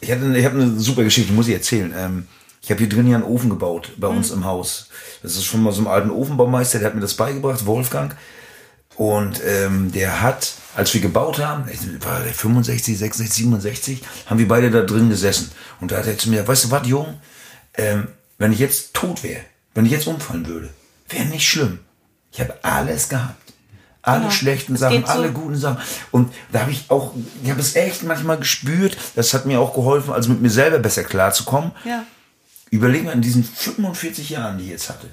Ich, hatte, eine- ich habe eine super Geschichte, muss ich erzählen. Ähm, ich habe hier drin ja einen Ofen gebaut bei uns Mhm. im Haus. Das ist schon mal so ein alten Ofenbaumeister, der hat mir das beigebracht, Wolfgang. Und ähm, der hat, als wir gebaut haben, war der 65, 66, 67, haben wir beide da drin gesessen. Und da hat er zu mir, weißt du was, Jung, ähm, wenn ich jetzt tot wäre, wenn ich jetzt umfallen würde, wäre nicht schlimm. Ich habe alles gehabt. Alle Genau. schlechten Sachen, geht so- alle guten Sachen. Und da habe ich auch, ich habe es echt manchmal gespürt. Das hat mir auch geholfen, also mit mir selber besser klarzukommen Ja. Überleg mal in diesen 45 Jahren, die ich jetzt hatte.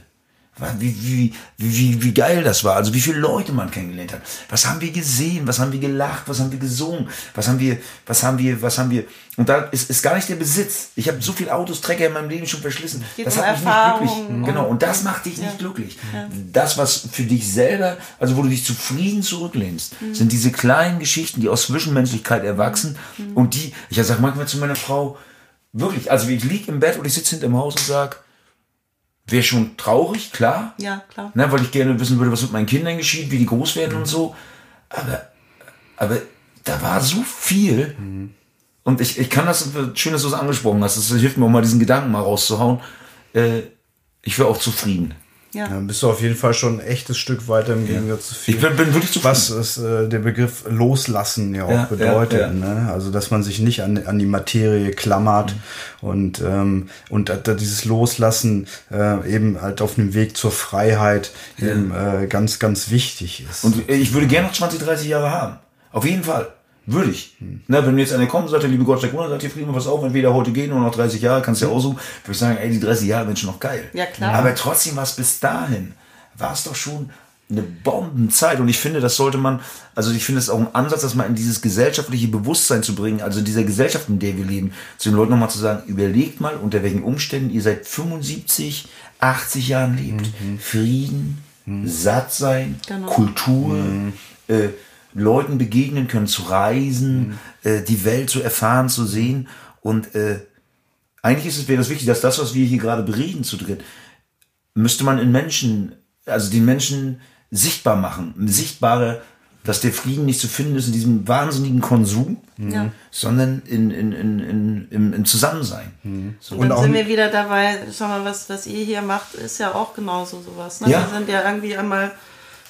Wie, wie, wie, wie geil das war. Also wie viele Leute man kennengelernt hat. Was haben wir gesehen? Was haben wir gelacht? Was haben wir gesungen? Was haben wir, was haben wir, was haben wir. Und da ist, ist gar nicht der Besitz. Ich habe so viele Autos, Trecker in meinem Leben schon verschlissen. Geht das um hat mich Erfahrung nicht glücklich. Genau. Und das macht dich Ja. nicht glücklich. Ja. Das, was für dich selber, also wo du dich zufrieden zurücklehnst, sind diese kleinen Geschichten, die aus Zwischenmenschlichkeit erwachsen. Und die, ich sage manchmal zu meiner Frau, wirklich, also ich liege im Bett und ich sitze hinter im Haus und sage, wäre schon traurig, klar. Ja, klar. Ne, weil ich gerne wissen würde, was mit meinen Kindern geschieht, wie die groß werden und so. Aber, aber da war so viel. Und ich, ich kann das, schön, dass du es angesprochen hast. Das hilft mir auch mal, diesen Gedanken mal rauszuhauen. Äh, ich wäre auch zufrieden. Ja. Dann bist du auf jeden Fall schon ein echtes Stück weiter im Gegensatz zu viel. Ich bin, bin wirklich zufrieden. was ist äh, der Begriff loslassen ja auch Ja, bedeutet. ja, ja. Ne? Also dass man sich nicht an, an die Materie klammert und ähm, und da- da dieses Loslassen äh, eben halt auf dem Weg zur Freiheit eben äh, ganz ganz wichtig ist. Und ich würde gerne noch 20, 30 Jahre haben. Auf jeden Fall. Würde ich. Ne, wenn mir jetzt einer kommt und sagt, liebe Gott, der sagt hier Frieden, was auf, entweder heute gehen oder noch 30 Jahre, kannst du ja aussuchen, würde ich sagen, ey, die 30 Jahre sind schon noch geil. Ja, klar. Aber trotzdem war es bis dahin, war es doch schon eine Bombenzeit. Und ich finde, das sollte man, also ich finde es auch ein Ansatz, das mal in dieses gesellschaftliche Bewusstsein zu bringen, also in dieser Gesellschaft, in der wir leben, zu den Leuten nochmal zu sagen, überlegt mal, unter welchen Umständen ihr seit 75, 80 Jahren lebt. Frieden, satt sein, Genau. Kultur, äh, Leuten begegnen können, zu reisen, äh, die Welt zu erfahren, zu sehen. Und äh, eigentlich ist es wäre das wichtig, dass das, was wir hier gerade bereden zu dritt, müsste man in Menschen, also den Menschen sichtbar machen. Sichtbare, dass der Frieden nicht zu finden ist in diesem wahnsinnigen Konsum, Ja. sondern in, in, in, in, im, im Zusammensein. So. Und dann auch sind wir wieder dabei, schau mal, was, was ihr hier macht, ist ja auch genauso sowas. Ne? Ja. Wir sind ja irgendwie einmal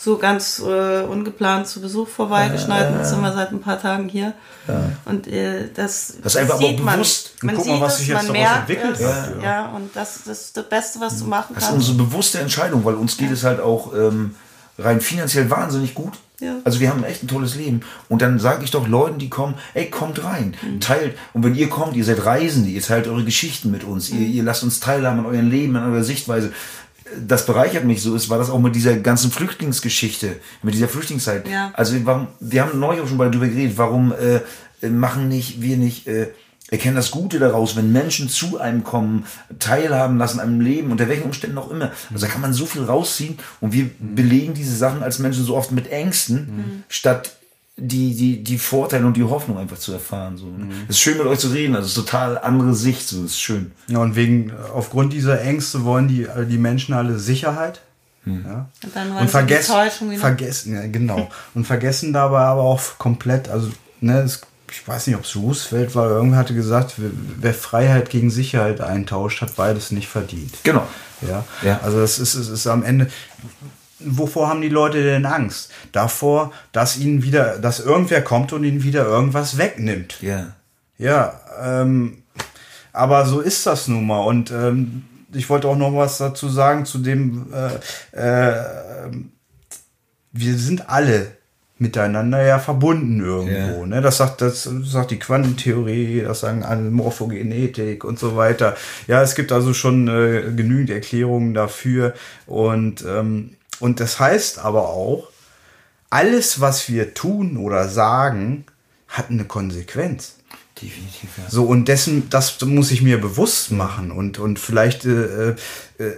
so ganz äh, ungeplant zu Besuch vorbeigeschneit. Jetzt sind wir seit ein paar Tagen hier. Und äh, das, Das ist einfach sieht man. bewusst. Man Guck mal, sieht was es, sich jetzt man daraus entwickelt es. hat, Ja. ja. und das, das ist das Beste, was du machen Das ist kannst. unsere bewusste Entscheidung, weil uns geht es halt auch ähm, rein finanziell wahnsinnig gut. Ja. Also wir haben echt ein tolles Leben. Und dann sage ich doch Leuten, die kommen, ey, kommt rein, teilt. Und wenn ihr kommt, ihr seid Reisende, ihr teilt eure Geschichten mit uns, ihr, ihr lasst uns teilhaben an eurem Leben, an eurer Sichtweise. Das bereichert mich so. Es war das auch mit dieser ganzen Flüchtlingsgeschichte, mit dieser Flüchtlingszeit. Ja. Also warum, wir haben neulich auch schon mal darüber geredet, warum äh, machen nicht, wir nicht, äh, erkennen das Gute daraus, wenn Menschen zu einem kommen, teilhaben lassen an einem Leben, unter welchen Umständen auch immer. Also da kann man so viel rausziehen und wir belegen diese Sachen als Menschen so oft mit Ängsten, statt die, die, die Vorteile und die Hoffnung einfach zu erfahren. So. Es ist schön mit euch zu reden, also es ist total andere Sicht, so es ist schön. Ja, und wegen, aufgrund dieser Ängste wollen die, äh, die Menschen alle Sicherheit. Ja. Und dann wollen Und sie vergessen, vergessen, ja, genau. und vergessen dabei aber auch komplett, also, ne, es, ich weiß nicht, ob es Roosevelt war, irgendwer hatte gesagt, wer, Freiheit gegen Sicherheit eintauscht, hat beides nicht verdient. Genau. Ja, Ja. also das ist, es ist am Ende. Wovor haben die Leute denn Angst? Davor, dass ihnen wieder, dass irgendwer kommt und ihnen wieder irgendwas wegnimmt. Ja. Ja, ähm, aber so ist das nun mal. Und ähm, ich wollte auch noch was dazu sagen zu dem, äh, äh, wir sind alle miteinander ja verbunden irgendwo. Ja. Ne? Das sagt das sagt die Quantentheorie, das sagen alle Morphogenetik und so weiter. Ja, es gibt also schon äh, genügend Erklärungen dafür und ähm, und das heißt aber auch, alles was wir tun oder sagen, hat eine Konsequenz. Definitiv, ja. So, und dessen, das muss ich mir bewusst machen. Und, und vielleicht äh, äh,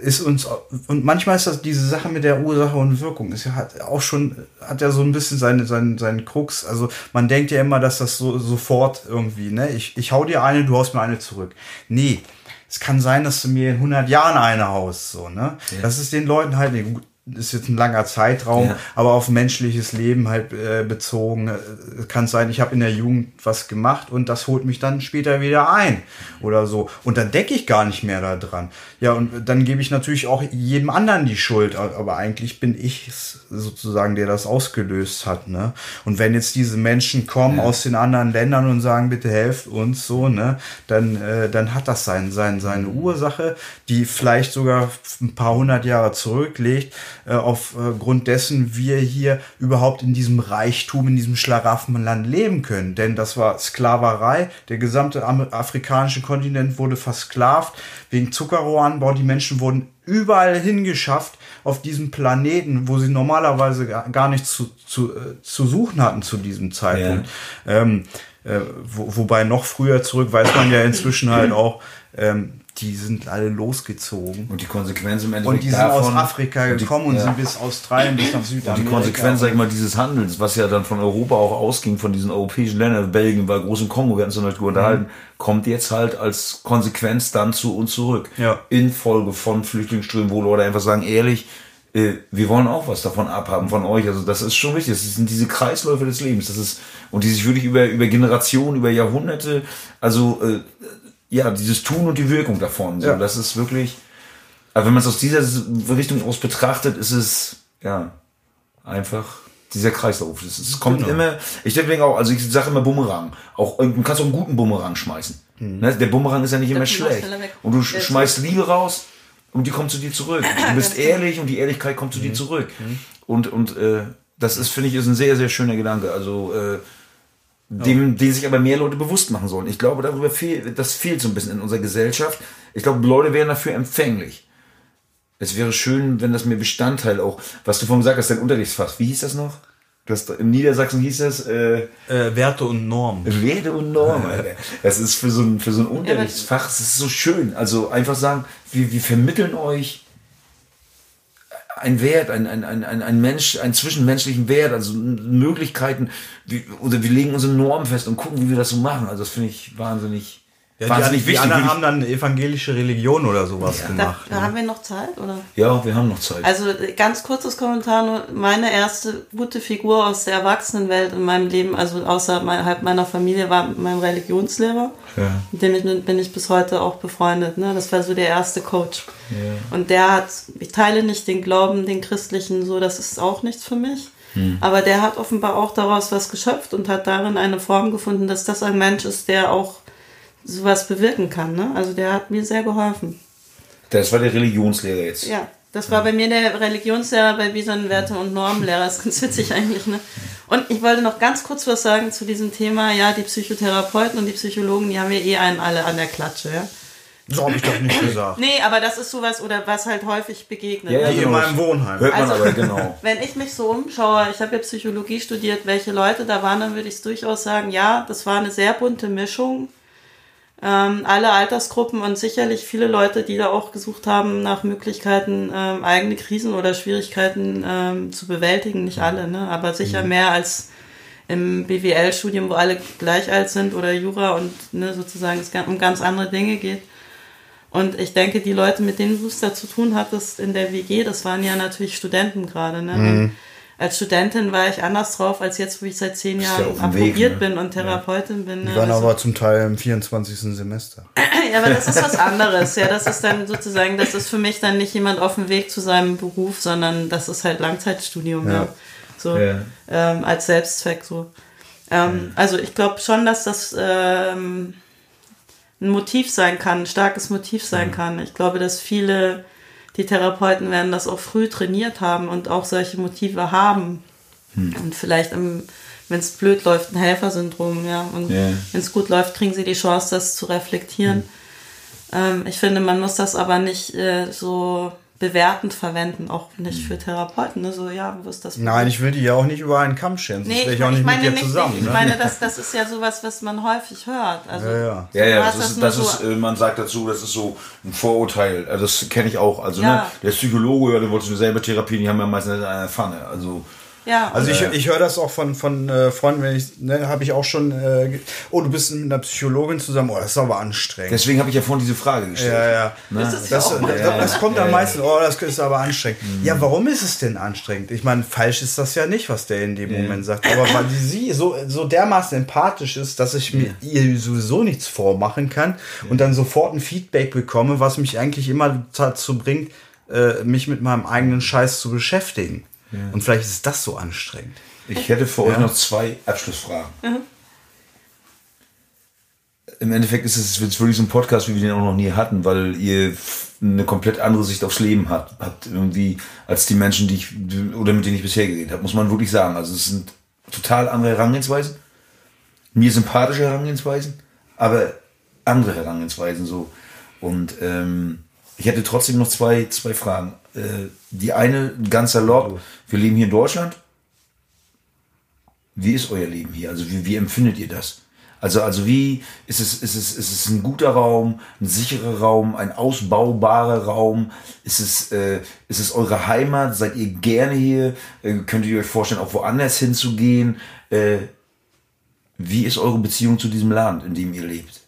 ist uns, und manchmal ist das diese Sache mit der Ursache und Wirkung, ist ja hat auch schon, hat ja so ein bisschen seine, seinen, seinen Krux. Also man denkt ja immer, dass das so sofort irgendwie, ne, ich, ich hau dir eine, du haust mir eine zurück. Nee. Es kann sein, dass du mir in 100 Jahren eine haust, so, ne? Das ist den Leuten halt, nee, gut, ist jetzt ein langer Zeitraum, Ja. aber auf menschliches Leben halt äh, bezogen. Äh, kann sein, ich habe in der Jugend was gemacht und das holt mich dann später wieder ein oder so. Und dann decke ich gar nicht mehr da dran. Ja, und dann gebe ich natürlich auch jedem anderen die Schuld, aber eigentlich bin ich sozusagen, der das ausgelöst hat. Ne? Und wenn jetzt diese Menschen kommen aus den anderen Ländern und sagen, bitte helft uns so, ne, dann, äh, dann hat das sein, sein, seine Ursache, die vielleicht sogar ein paar hundert Jahre zurücklegt. Äh, aufgrund dessen wir hier überhaupt in diesem Reichtum, in diesem Schlaraffenland leben können. Denn das war Sklaverei. Der gesamte afrikanische Kontinent wurde versklavt wegen Zuckerrohranbau. Die Menschen wurden überall hingeschafft auf diesem Planeten, wo sie normalerweise gar nichts zu, zu, äh, zu suchen hatten zu diesem Zeitpunkt. Ja. Ähm, äh, wo, wobei noch früher zurück weiß man ja inzwischen halt auch, ähm, die sind alle losgezogen. Und die Konsequenz im Endeffekt Und die sind davon, aus Afrika gekommen und, die, und sind bis Australien, bis nach Südamerika. Und die Konsequenz, sag ich mal, dieses Handels, was ja dann von Europa auch ausging, von diesen europäischen Ländern, Belgien war groß und Kongo, wir hatten zum Beispiel unterhalten, mhm. kommt jetzt halt als Konsequenz dann zu uns zurück. Ja. Infolge von Flüchtlingsströmen, wo Leute einfach sagen, ehrlich, äh, wir wollen auch was davon abhaben von euch. Also das ist schon wichtig. Das sind diese Kreisläufe des Lebens. Das ist, und die sich wirklich über, über Generationen, über Jahrhunderte, also äh, ja, dieses Tun und die Wirkung davon. So, ja. Das ist wirklich, aber wenn man es aus dieser Richtung aus betrachtet, ist es, ja, einfach dieser Kreislauf. Es, es kommt genau. immer, ich denke auch, also ich sage immer Bumerang. Auch, du kannst auch einen guten Bumerang schmeißen. Mhm. Ne? Der Bumerang ist ja nicht immer schlecht. Und du schmeißt Liebe raus und die kommt zu dir zurück. Du bist ehrlich und die Ehrlichkeit kommt zu mhm. dir zurück. Mhm. Und, und äh, das ist, finde ich, ist ein sehr, sehr schöner Gedanke. Also äh, dem, den sich aber mehr Leute bewusst machen sollen. Ich glaube, darüber fehlt, das fehlt so ein bisschen in unserer Gesellschaft. Ich glaube, Leute wären dafür empfänglich. Es wäre schön, wenn das mir Bestandteil auch, was du vorhin gesagt hast, dein Unterrichtsfach, wie hieß das noch? Das, in Niedersachsen hieß das äh, äh, Werte und Normen. Werte und Normen, Alter. Das ist für so ein, für so ein Unterrichtsfach, das ist so schön. Also einfach sagen, wir, wir vermitteln euch ein Wert, ein, ein, ein, ein Mensch, einen zwischenmenschlichen Wert, also Möglichkeiten, wie, oder wir legen unsere Normen fest und gucken, wie wir das so machen. Also das finde ich wahnsinnig, ja, die, wichtig. Die anderen haben dann evangelische Religion oder sowas ja. gemacht. Da, da haben wir noch Zeit, oder? Ja, wir haben noch Zeit. Also ganz kurzes Kommentar nur. Meine erste gute Figur aus der Erwachsenenwelt in meinem Leben, also außerhalb meiner Familie, war mein Religionslehrer. Ja. Mit dem ich, bin ich bis heute auch befreundet. Ne? Das war so der erste Coach. Ja. Und der hat, ich teile nicht den Glauben, den christlichen, so, das ist auch nichts für mich. Hm. Aber der hat offenbar auch daraus was geschöpft und hat darin eine Form gefunden, dass das ein Mensch ist, der auch sowas bewirken kann. Ne? Also der hat mir sehr geholfen. Das war der Religionslehrer jetzt. Ja, das war bei mir der Religionslehrer, bei Bison Werte und Normenlehrer. Das ist ganz witzig eigentlich. Ne? Und ich wollte noch ganz kurz was sagen zu diesem Thema. Ja, die Psychotherapeuten und die Psychologen, die haben wir eh einen alle an der Klatsche. Ja? So habe ich doch nicht gesagt. Nee, aber das ist sowas, oder was halt häufig begegnet. Ja, ja ne? in meinem Wohnheim. Hört man also, aber genau. Wenn ich mich so umschaue, ich habe ja Psychologie studiert, welche Leute da waren, dann würde ich es durchaus sagen, ja, das war eine sehr bunte Mischung ähm, alle Altersgruppen und sicherlich viele Leute, die da auch gesucht haben nach Möglichkeiten, ähm, eigene Krisen oder Schwierigkeiten ähm, zu bewältigen. Nicht alle, ne? aber sicher mhm. mehr als im BWL-Studium, wo alle gleich alt sind oder Jura und ne, sozusagen es um ganz andere Dinge geht. Und ich denke, die Leute, mit denen du es da zu tun hattest in der WG, das waren ja natürlich Studenten gerade. Ne? Mhm als Studentin war ich anders drauf, als jetzt, wo ich seit zehn Jahren approbiert ne? bin und Therapeutin ja. bin. Ne? Die waren also, aber zum Teil im 24. Semester. ja, aber das ist was anderes. Ja, das ist dann sozusagen, das ist für mich dann nicht jemand auf dem Weg zu seinem Beruf, sondern das ist halt Langzeitstudium. Ja. ja. So, ja. Ähm, als Selbstzweck so. Ähm, also ich glaube schon, dass das ähm, ein Motiv sein kann, ein starkes Motiv sein kann. Ich glaube, dass viele die Therapeuten werden das auch früh trainiert haben und auch solche Motive haben. Hm. Und vielleicht, wenn es blöd läuft, ein Helfersyndrom, ja. Und yeah. wenn es gut läuft, kriegen sie die Chance, das zu reflektieren. Hm. Ähm, ich finde, man muss das aber nicht äh, so bewertend verwenden, auch nicht für Therapeuten. Ne? So, ja, wo ist das? Nein, ich will die ja auch nicht über einen Kamm scheren. Nee, ich, ich, auch nicht meine mit dir zusammen. Ich ne? meine, das, das ist ja sowas, was man häufig hört. Also, ja, ja. ja, ja das, ist, das, ist, so äh, man sagt dazu, das ist so ein Vorurteil. Also, das kenne ich auch. Also, ja. ne, der Psychologe, ja, der wollte selber Therapie, die haben ja meistens eine Pfanne. Also, ja. Also ich, ich höre das auch von, von äh, Freunden, wenn ich, ne, habe ich auch schon, äh, oh, du bist mit einer Psychologin zusammen, oh, das ist aber anstrengend. Deswegen habe ich ja vorhin diese Frage gestellt. Ja, ja. Ne? Das, ist das, das, ja, das kommt am meisten, oh, das ist aber anstrengend. Mhm. Ja, warum ist es denn anstrengend? Ich meine, falsch ist das ja nicht, was der in dem Moment sagt. Aber weil sie so, so dermaßen empathisch ist, dass ich mir ihr sowieso nichts vormachen kann und dann sofort ein Feedback bekomme, was mich eigentlich immer dazu bringt, äh, mich mit meinem eigenen Scheiß zu beschäftigen. Und vielleicht ist das so anstrengend. Ich hätte für euch noch zwei Abschlussfragen. Mhm. im Endeffekt ist es jetzt wirklich so ein Podcast, wie wir den auch noch nie hatten, weil ihr eine komplett andere Sicht aufs Leben habt, habt irgendwie als die Menschen, die ich oder mit denen ich bisher geredet habe, muss man wirklich sagen. Also es sind total andere Herangehensweisen, mir sympathische Herangehensweisen, aber andere Herangehensweisen so. Und ähm, ich hätte trotzdem noch zwei, zwei Fragen. Äh, die eine, ganz salopp, wir leben hier in Deutschland. Wie ist euer Leben hier? Also wie, wie empfindet ihr das? Also, also wie ist es, ist es, ist es ein guter Raum, ein sicherer Raum, ein ausbaubarer Raum? Ist es, äh, ist es eure Heimat? Seid ihr gerne hier? Äh, könnt ihr euch vorstellen, auch woanders hinzugehen? Äh, wie ist eure Beziehung zu diesem Land, in dem ihr lebt?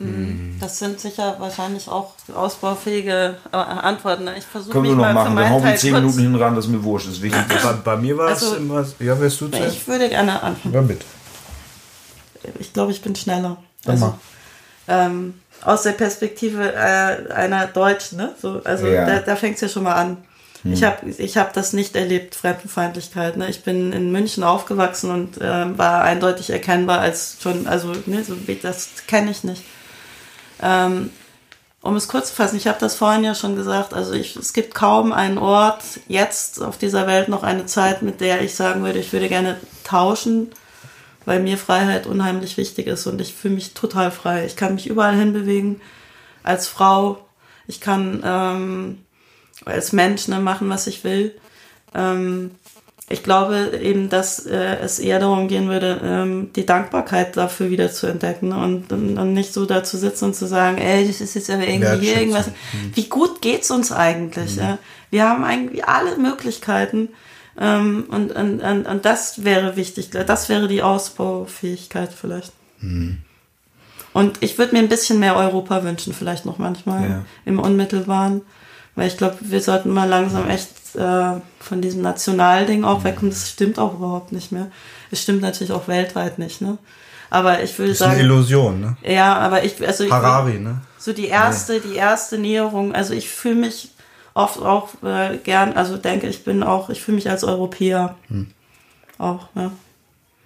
Mhm. Das sind sicher wahrscheinlich auch ausbaufähige äh, Antworten. Ich versuche Können wir noch machen, dann hauen wir zehn Minuten hin ran, das ist mir wurscht. Das ist wichtig. bei, bei mir war es also, immer. Ja, wirst du zuerst? Ich würde gerne anfangen. Ja, mit. Ich glaube, ich bin schneller. Dann also, ähm, aus der Perspektive äh, einer Deutschen, ne? So, also ja. da, da fängt es ja schon mal an. Hm. Ich habe ich hab das nicht erlebt, Fremdenfeindlichkeit. Ne? Ich bin in München aufgewachsen und äh, war eindeutig erkennbar als schon, also ne, so, das kenne ich nicht. Ähm, um es kurz zu fassen, ich habe das vorhin ja schon gesagt, also ich, es gibt kaum einen Ort jetzt auf dieser Welt noch eine Zeit, mit der ich sagen würde, ich würde gerne tauschen, weil mir Freiheit unheimlich wichtig ist und ich fühle mich total frei. Ich kann mich überall hinbewegen als Frau, ich kann ähm, als Mensch ne, machen, was ich will. Ähm, ich glaube eben, dass äh, es eher darum gehen würde, ähm, die Dankbarkeit dafür wieder zu entdecken und, und, und, nicht so da zu sitzen und zu sagen, ey, das ist jetzt aber irgendwie hier irgendwas. Mhm. Wie gut geht's uns eigentlich? Mhm. Ja? Wir haben eigentlich alle Möglichkeiten ähm, und, und, und, und das wäre wichtig. Das wäre die Ausbaufähigkeit vielleicht. Mhm. Und ich würde mir ein bisschen mehr Europa wünschen, vielleicht noch manchmal ja. im Unmittelbaren. Weil ich glaube, wir sollten mal langsam echt äh, von diesem Nationalding auch wegkommen. Das stimmt auch überhaupt nicht mehr. Es stimmt natürlich auch weltweit nicht, ne? Aber ich würde sagen. Das ist eine Illusion, ne? Ja, aber ich, also ich. Harari, ne? So die erste, nee. die erste Näherung, also ich fühle mich oft auch äh, gern, also denke ich bin auch, ich fühle mich als Europäer. Hm. Auch, ja.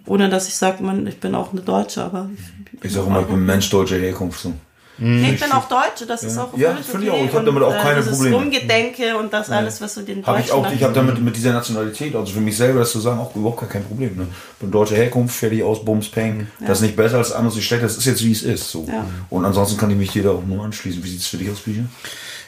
Ohne dass ich sage, ich bin auch eine Deutsche, aber ich, ich sage immer, ich bin Mensch deutscher Herkunft. So. Mhm. Ich bin auch Deutsche, das ja. ist auch Ja, finde okay. ich auch. Ich habe damit auch keine und, Probleme. Rumgedenke und das alles, was so den Deutschen... Hab ich auch, ich habe damit mit dieser Nationalität, also für mich selber das zu sagen, auch überhaupt gar kein Problem. Ne? Bin deutscher Herkunft, fertig aus, Bums, Peng. Ja. Das ist nicht besser als anders, nicht schlechter, das ist jetzt wie es ist. So. Ja. Und ansonsten kann ich mich jeder auch nur anschließen. Wie sieht es für dich aus, Bücher?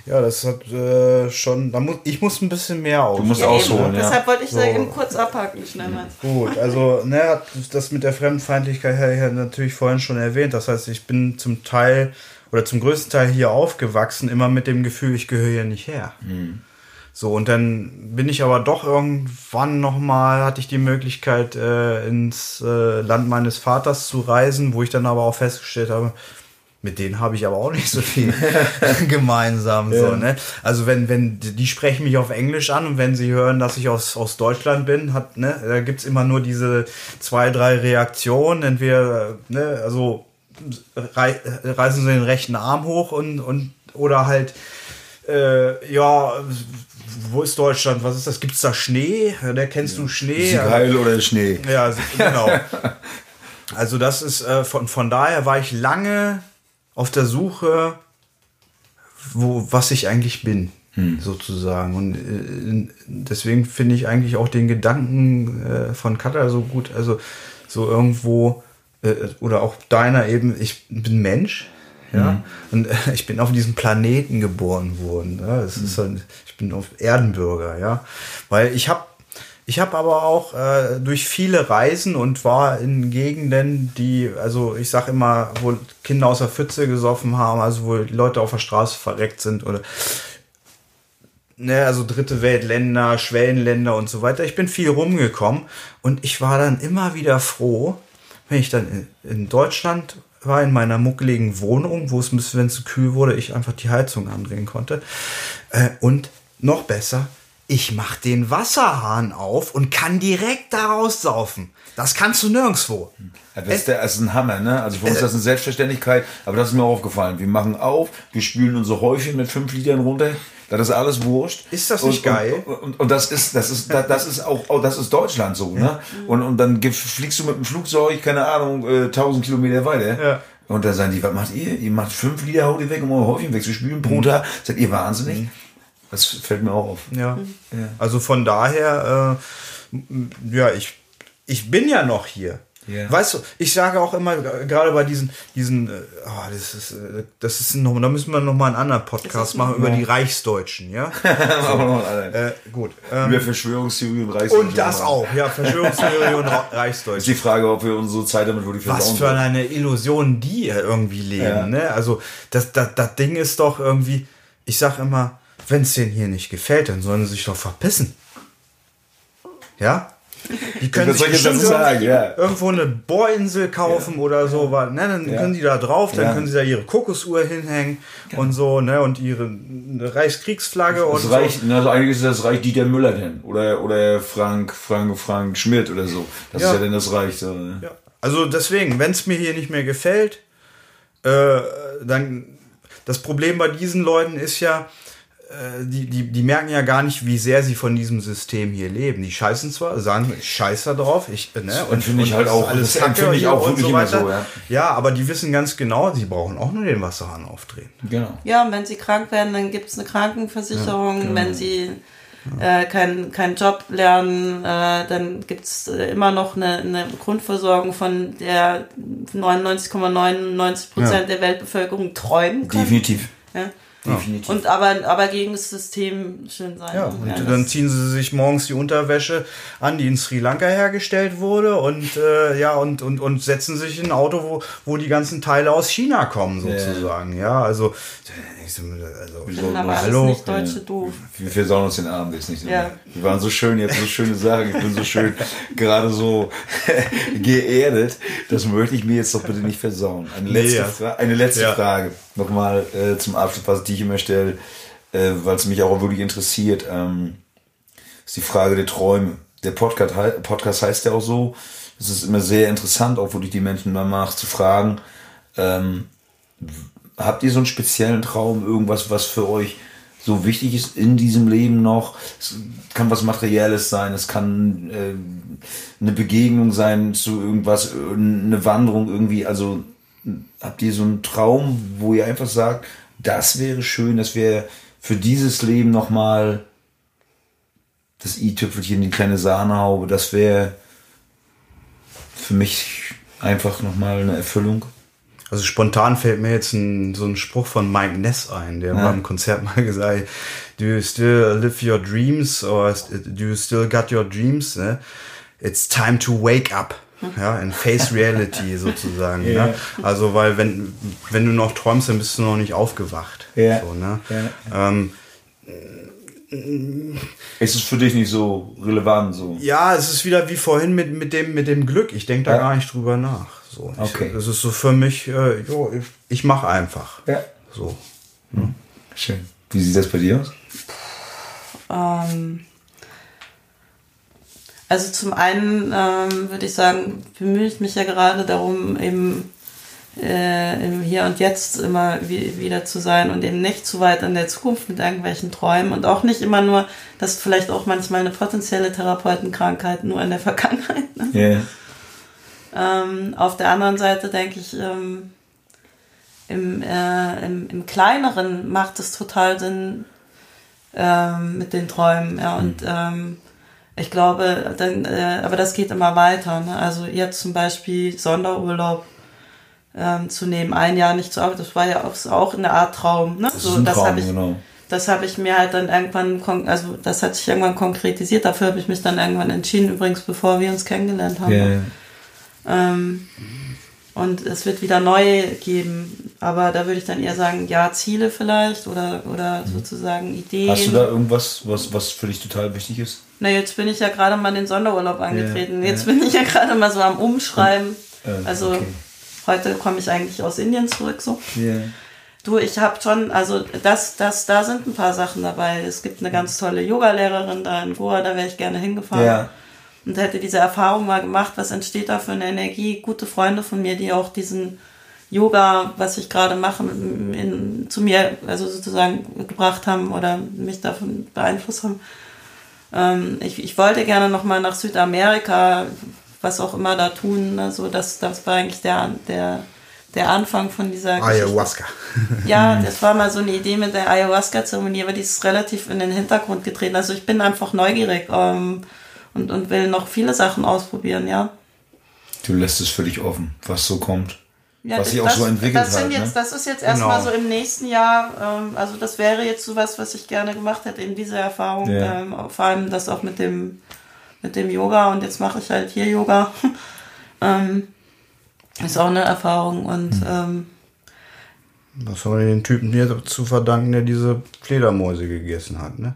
Ja, das hat äh, schon. Da muss, ich muss ein bisschen mehr aus. Du musst ja, ausholen, ja. Deshalb wollte ich so. eben kurz abhaken, schnell mal. Gut, also, ne, das mit der Fremdenfeindlichkeit habe ich ja natürlich vorhin schon erwähnt. Das heißt, ich bin zum Teil oder zum größten Teil hier aufgewachsen, immer mit dem Gefühl, ich gehöre hier nicht her. Mhm. So, und dann bin ich aber doch irgendwann nochmal, hatte ich die Möglichkeit, äh, ins äh, Land meines Vaters zu reisen, wo ich dann aber auch festgestellt habe, mit denen habe ich aber auch nicht so viel gemeinsam. Ja. So, ne? Also wenn, wenn, die sprechen mich auf Englisch an und wenn sie hören, dass ich aus, aus Deutschland bin, hat, ne, da gibt's immer nur diese zwei, drei Reaktionen. Entweder, ne, also reißen sie den rechten Arm hoch und, und oder halt, äh, ja, wo ist Deutschland? Was ist das? Gibt es da Schnee? Da kennst du Schnee? Ist geil oder Schnee? Ja, genau. also das ist äh, von, von daher war ich lange auf der Suche, wo, was ich eigentlich bin, hm. sozusagen. Und äh, deswegen finde ich eigentlich auch den Gedanken äh, von Katha so gut. Also so irgendwo äh, oder auch deiner eben, ich bin Mensch, ja, mhm. und äh, ich bin auf diesem Planeten geboren worden. Ja? Das mhm. ist halt, ich bin auf Erdenbürger, ja, weil ich habe ich habe aber auch äh, durch viele Reisen und war in Gegenden, die, also ich sag immer, wo Kinder aus der Pfütze gesoffen haben, also wo Leute auf der Straße verreckt sind oder ne, also dritte Weltländer, Schwellenländer und so weiter. Ich bin viel rumgekommen und ich war dann immer wieder froh, wenn ich dann in Deutschland war, in meiner muckeligen Wohnung, wo es, wenn es zu kühl wurde, ich einfach die Heizung andrehen konnte. Äh, und noch besser, ich mache den Wasserhahn auf und kann direkt daraus saufen. Das kannst du nirgendwo. Ja, das, ist der, das ist ein Hammer, ne? Also für uns ist das eine Selbstverständlichkeit, aber das ist mir auch aufgefallen. Wir machen auf, wir spülen unsere Häufchen mit fünf Litern runter, das ist alles wurscht. Ist das nicht und, geil? Und, und, und, das ist, das ist, das ist auch, oh, das ist Deutschland so, ne? Und, und dann fliegst du mit dem Flugzeug, keine Ahnung, äh, 1000 Kilometer weiter. Ja. Und dann sagen die, was macht ihr? Ihr macht fünf Lieder, haut ihr weg, um eure Häufchen wegzuspielen pro Tag. Seid ihr wahnsinnig? Mhm. Das fällt mir auch auf. Ja. ja. Also von daher, äh, ja, ich, ich bin ja noch hier. Yeah. Weißt du, ich sage auch immer, gerade bei diesen, diesen, oh, das ist, äh, das ist noch, da müssen wir noch mal einen anderen Podcast machen über die Reichsdeutschen, ja? so, äh, gut. Ähm, über Verschwörungstheorie und Reichsdeutschen. Und das auch, ja, Verschwörungstheorie und Reichsdeutschen. Ist die Frage, ob wir unsere Zeit damit wirklich versauen Was für eine Illusion die irgendwie leben, ja. ne? Also, das, das, das Ding ist doch irgendwie, ich sag immer, wenn es denen hier nicht gefällt, dann sollen sie sich doch verpissen. Ja? Die können sich bestimmt sagen, ja. irgendwo eine Bohrinsel kaufen ja. oder so, ja. ne, dann ja. können die da drauf, dann können sie da ihre Kokosuhr hinhängen genau. und so, ne, und ihre Reichskriegsflagge das und Reich, so. Also eigentlich ist das Reich Dieter Müller denn oder oder Frank Frank Frank Schmidt oder so. Das ist ja denn das Reich so. Ne? Also deswegen, wenn es mir hier nicht mehr gefällt, äh, dann das Problem bei diesen Leuten ist ja, die, die, die merken ja gar nicht, wie sehr sie von diesem System hier leben. Die scheißen zwar, sagen, ich scheiße drauf, ich, ne, und finde ich halt auch, alles finde ich auch wirklich so immer so, ja. Ja, aber die wissen ganz genau, sie brauchen auch nur den Wasserhahn aufdrehen. Genau. Ja, und wenn sie krank werden, dann gibt es eine Krankenversicherung, ja, genau. wenn sie äh, keinen kein Job lernen, äh, dann gibt's äh, immer noch eine, eine Grundversorgung, von der 99,99 Prozent ja. der Weltbevölkerung träumen können. Definitiv. Ja. Definitiv. Und aber, aber gegen das System schön sein. Ja, und ja, dann ziehen sie sich morgens die Unterwäsche an, die in Sri Lanka hergestellt wurde und äh, ja, und, und, und setzen sich in ein Auto, wo, wo die ganzen Teile aus China kommen, sozusagen. Ja, ja also, also so, aber hallo. Nicht Deutsche doof. Wir versauen uns den Abend jetzt nicht. Ja. Die waren so schön, jetzt so schöne Sachen. Ich bin so schön gerade so geerdet. Das möchte ich mir jetzt doch bitte nicht versauen. Eine letzte, nee, Fra eine letzte ja. Frage nochmal äh, zum Abschluss, was ich immer stelle, äh, weil es mich auch wirklich interessiert, ähm, ist die Frage der Träume. Der Podcast, Podcast heißt ja auch so. Es ist immer sehr interessant, auch wirklich die Menschen danach zu fragen, ähm, habt ihr so einen speziellen Traum, irgendwas, was für euch so wichtig ist in diesem Leben noch? Es kann was Materielles sein, es kann äh, eine Begegnung sein zu irgendwas, eine Wanderung irgendwie, also habt ihr so einen Traum, wo ihr einfach sagt, das wäre schön, das wäre für dieses Leben nochmal das i-Tüpfelchen, die kleine Sahnehaube, das wäre für mich einfach nochmal eine Erfüllung? Also spontan fällt mir jetzt ein, so ein Spruch von Mike Ness ein, der ja. beim Konzert mal gesagt hat, do you still live your dreams or do you still got your dreams? Ne? It's time to wake up ja, in Face Reality sozusagen. yeah. ne? Also, weil wenn, wenn du noch träumst, dann bist du noch nicht aufgewacht. Ja. So, ne? Ja. Ähm, ist es für dich nicht so relevant? So? Ja, es ist wieder wie vorhin mit, mit, dem, mit dem Glück. Ich denke da ja. gar nicht drüber nach. So, okay. Das ist so für mich, äh, jo, ich, ich mache einfach. Ja. So. Hm. Schön. Wie sieht das bei dir aus? Ähm, also zum einen ähm, würde ich sagen, bemühe ich mich ja gerade darum, eben äh, im Hier und Jetzt immer wie, wieder zu sein und eben nicht zu weit in der Zukunft mit irgendwelchen Träumen und auch nicht immer nur, dass vielleicht auch manchmal eine potenzielle Therapeutenkrankheit nur in der Vergangenheit. Ne? Yeah. Ähm, auf der anderen Seite denke ich, ähm, im, äh, im, im kleineren macht es total Sinn ähm, mit den Träumen, ja, und mhm. ähm, ich glaube, dann, äh, aber das geht immer weiter. Ne? Also jetzt zum Beispiel Sonderurlaub ähm, zu nehmen, ein Jahr nicht zu arbeiten, das war ja auch, auch eine Art Traum. Ne? Das so, das habe ich, genau. das habe ich mir halt dann irgendwann, also das hat sich irgendwann konkretisiert. Dafür habe ich mich dann irgendwann entschieden, übrigens, bevor wir uns kennengelernt haben. Yeah. Ähm, und es wird wieder neu geben. Aber da würde ich dann eher sagen, ja, Ziele vielleicht oder, oder mhm. sozusagen Ideen. Hast du da irgendwas, was, was für dich total wichtig ist? Na, jetzt bin ich ja gerade mal in den Sonderurlaub angetreten. Ja, jetzt ja. bin ich ja gerade mal so am Umschreiben. Und, äh, also okay. heute komme ich eigentlich aus Indien zurück so. Yeah. Du, ich habe schon, also das, das, da sind ein paar Sachen dabei. Es gibt eine ganz tolle Yoga-Lehrerin da in Goa, da wäre ich gerne hingefahren. Ja. Und hätte diese Erfahrung mal gemacht, was entsteht da für eine Energie. Gute Freunde von mir, die auch diesen Yoga, was ich gerade mache, in, zu mir, also sozusagen gebracht haben oder mich davon beeinflusst haben. Ähm, ich, ich wollte gerne noch mal nach Südamerika, was auch immer da tun. Also das, das war eigentlich der, der, der Anfang von dieser Ayahuasca. Geschichte. Ja, das war mal so eine Idee mit der Ayahuasca-Zeremonie, aber die ist relativ in den Hintergrund getreten. Also ich bin einfach neugierig ähm, und, und will noch viele Sachen ausprobieren, ja. Du lässt es völlig offen, was so kommt. Ja, was sich das, auch so entwickelt das sind hat. Jetzt, ne? Das ist jetzt erstmal Genau. so im nächsten Jahr, ähm, also das wäre jetzt so was, was ich gerne gemacht hätte, eben diese Erfahrung, Ja. ähm, vor allem das auch mit dem, mit dem Yoga und jetzt mache ich halt hier Yoga. ähm, ist auch eine Erfahrung und Hm. ähm, Was haben wir den Typen hier zu verdanken, der diese Fledermäuse gegessen hat, ne?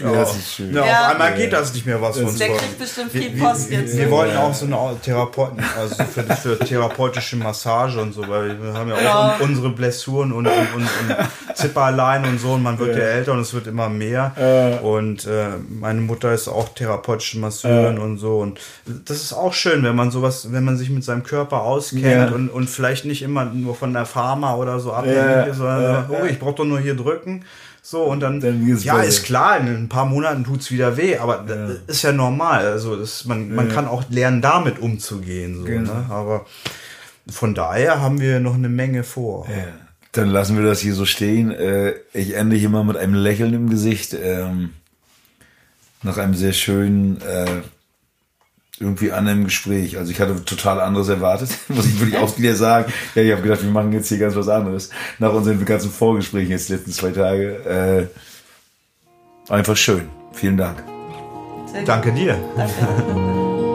Ja, das ist schön. Ja, Ja. auf einmal geht das nicht mehr, was wir uns der kriegt bestimmt viel wir, Post wir, jetzt. wir ne? wollten auch so eine Therapeuten, also für, für therapeutische Massage und so, weil wir haben ja auch Ja. un- unsere Blessuren und, und, und, und Zipperlein und so und man wird ja, älter und es wird immer mehr. Und äh, meine Mutter ist auch therapeutische Masseurin und so und das ist auch schön, wenn man sowas, wenn man sich mit seinem Körper auskennt Ja. und, und vielleicht nicht immer nur von der Pharma oder so abhängig Ja. ist, sondern oh, ich brauche doch nur hier drücken. So, und dann, Dann ja, ist klar, in ein paar Monaten tut's wieder weh, aber das ist ja normal. Also das, man, man kann auch lernen, damit umzugehen. So, Genau. ne? Aber von daher haben wir noch eine Menge vor. Ja. Dann lassen wir das hier so stehen. Äh, Ich ende hier mal mit einem Lächeln im Gesicht. ähm, Nach einem sehr schönen, irgendwie anderen Gespräch. Also ich hatte total anderes erwartet, muss ich wirklich auch wieder sagen. Ja, ich habe gedacht, wir machen jetzt hier ganz was anderes. Nach unseren ganzen Vorgesprächen jetzt die letzten zwei Tage. Äh, Einfach schön. Vielen Dank. Danke dir. Danke.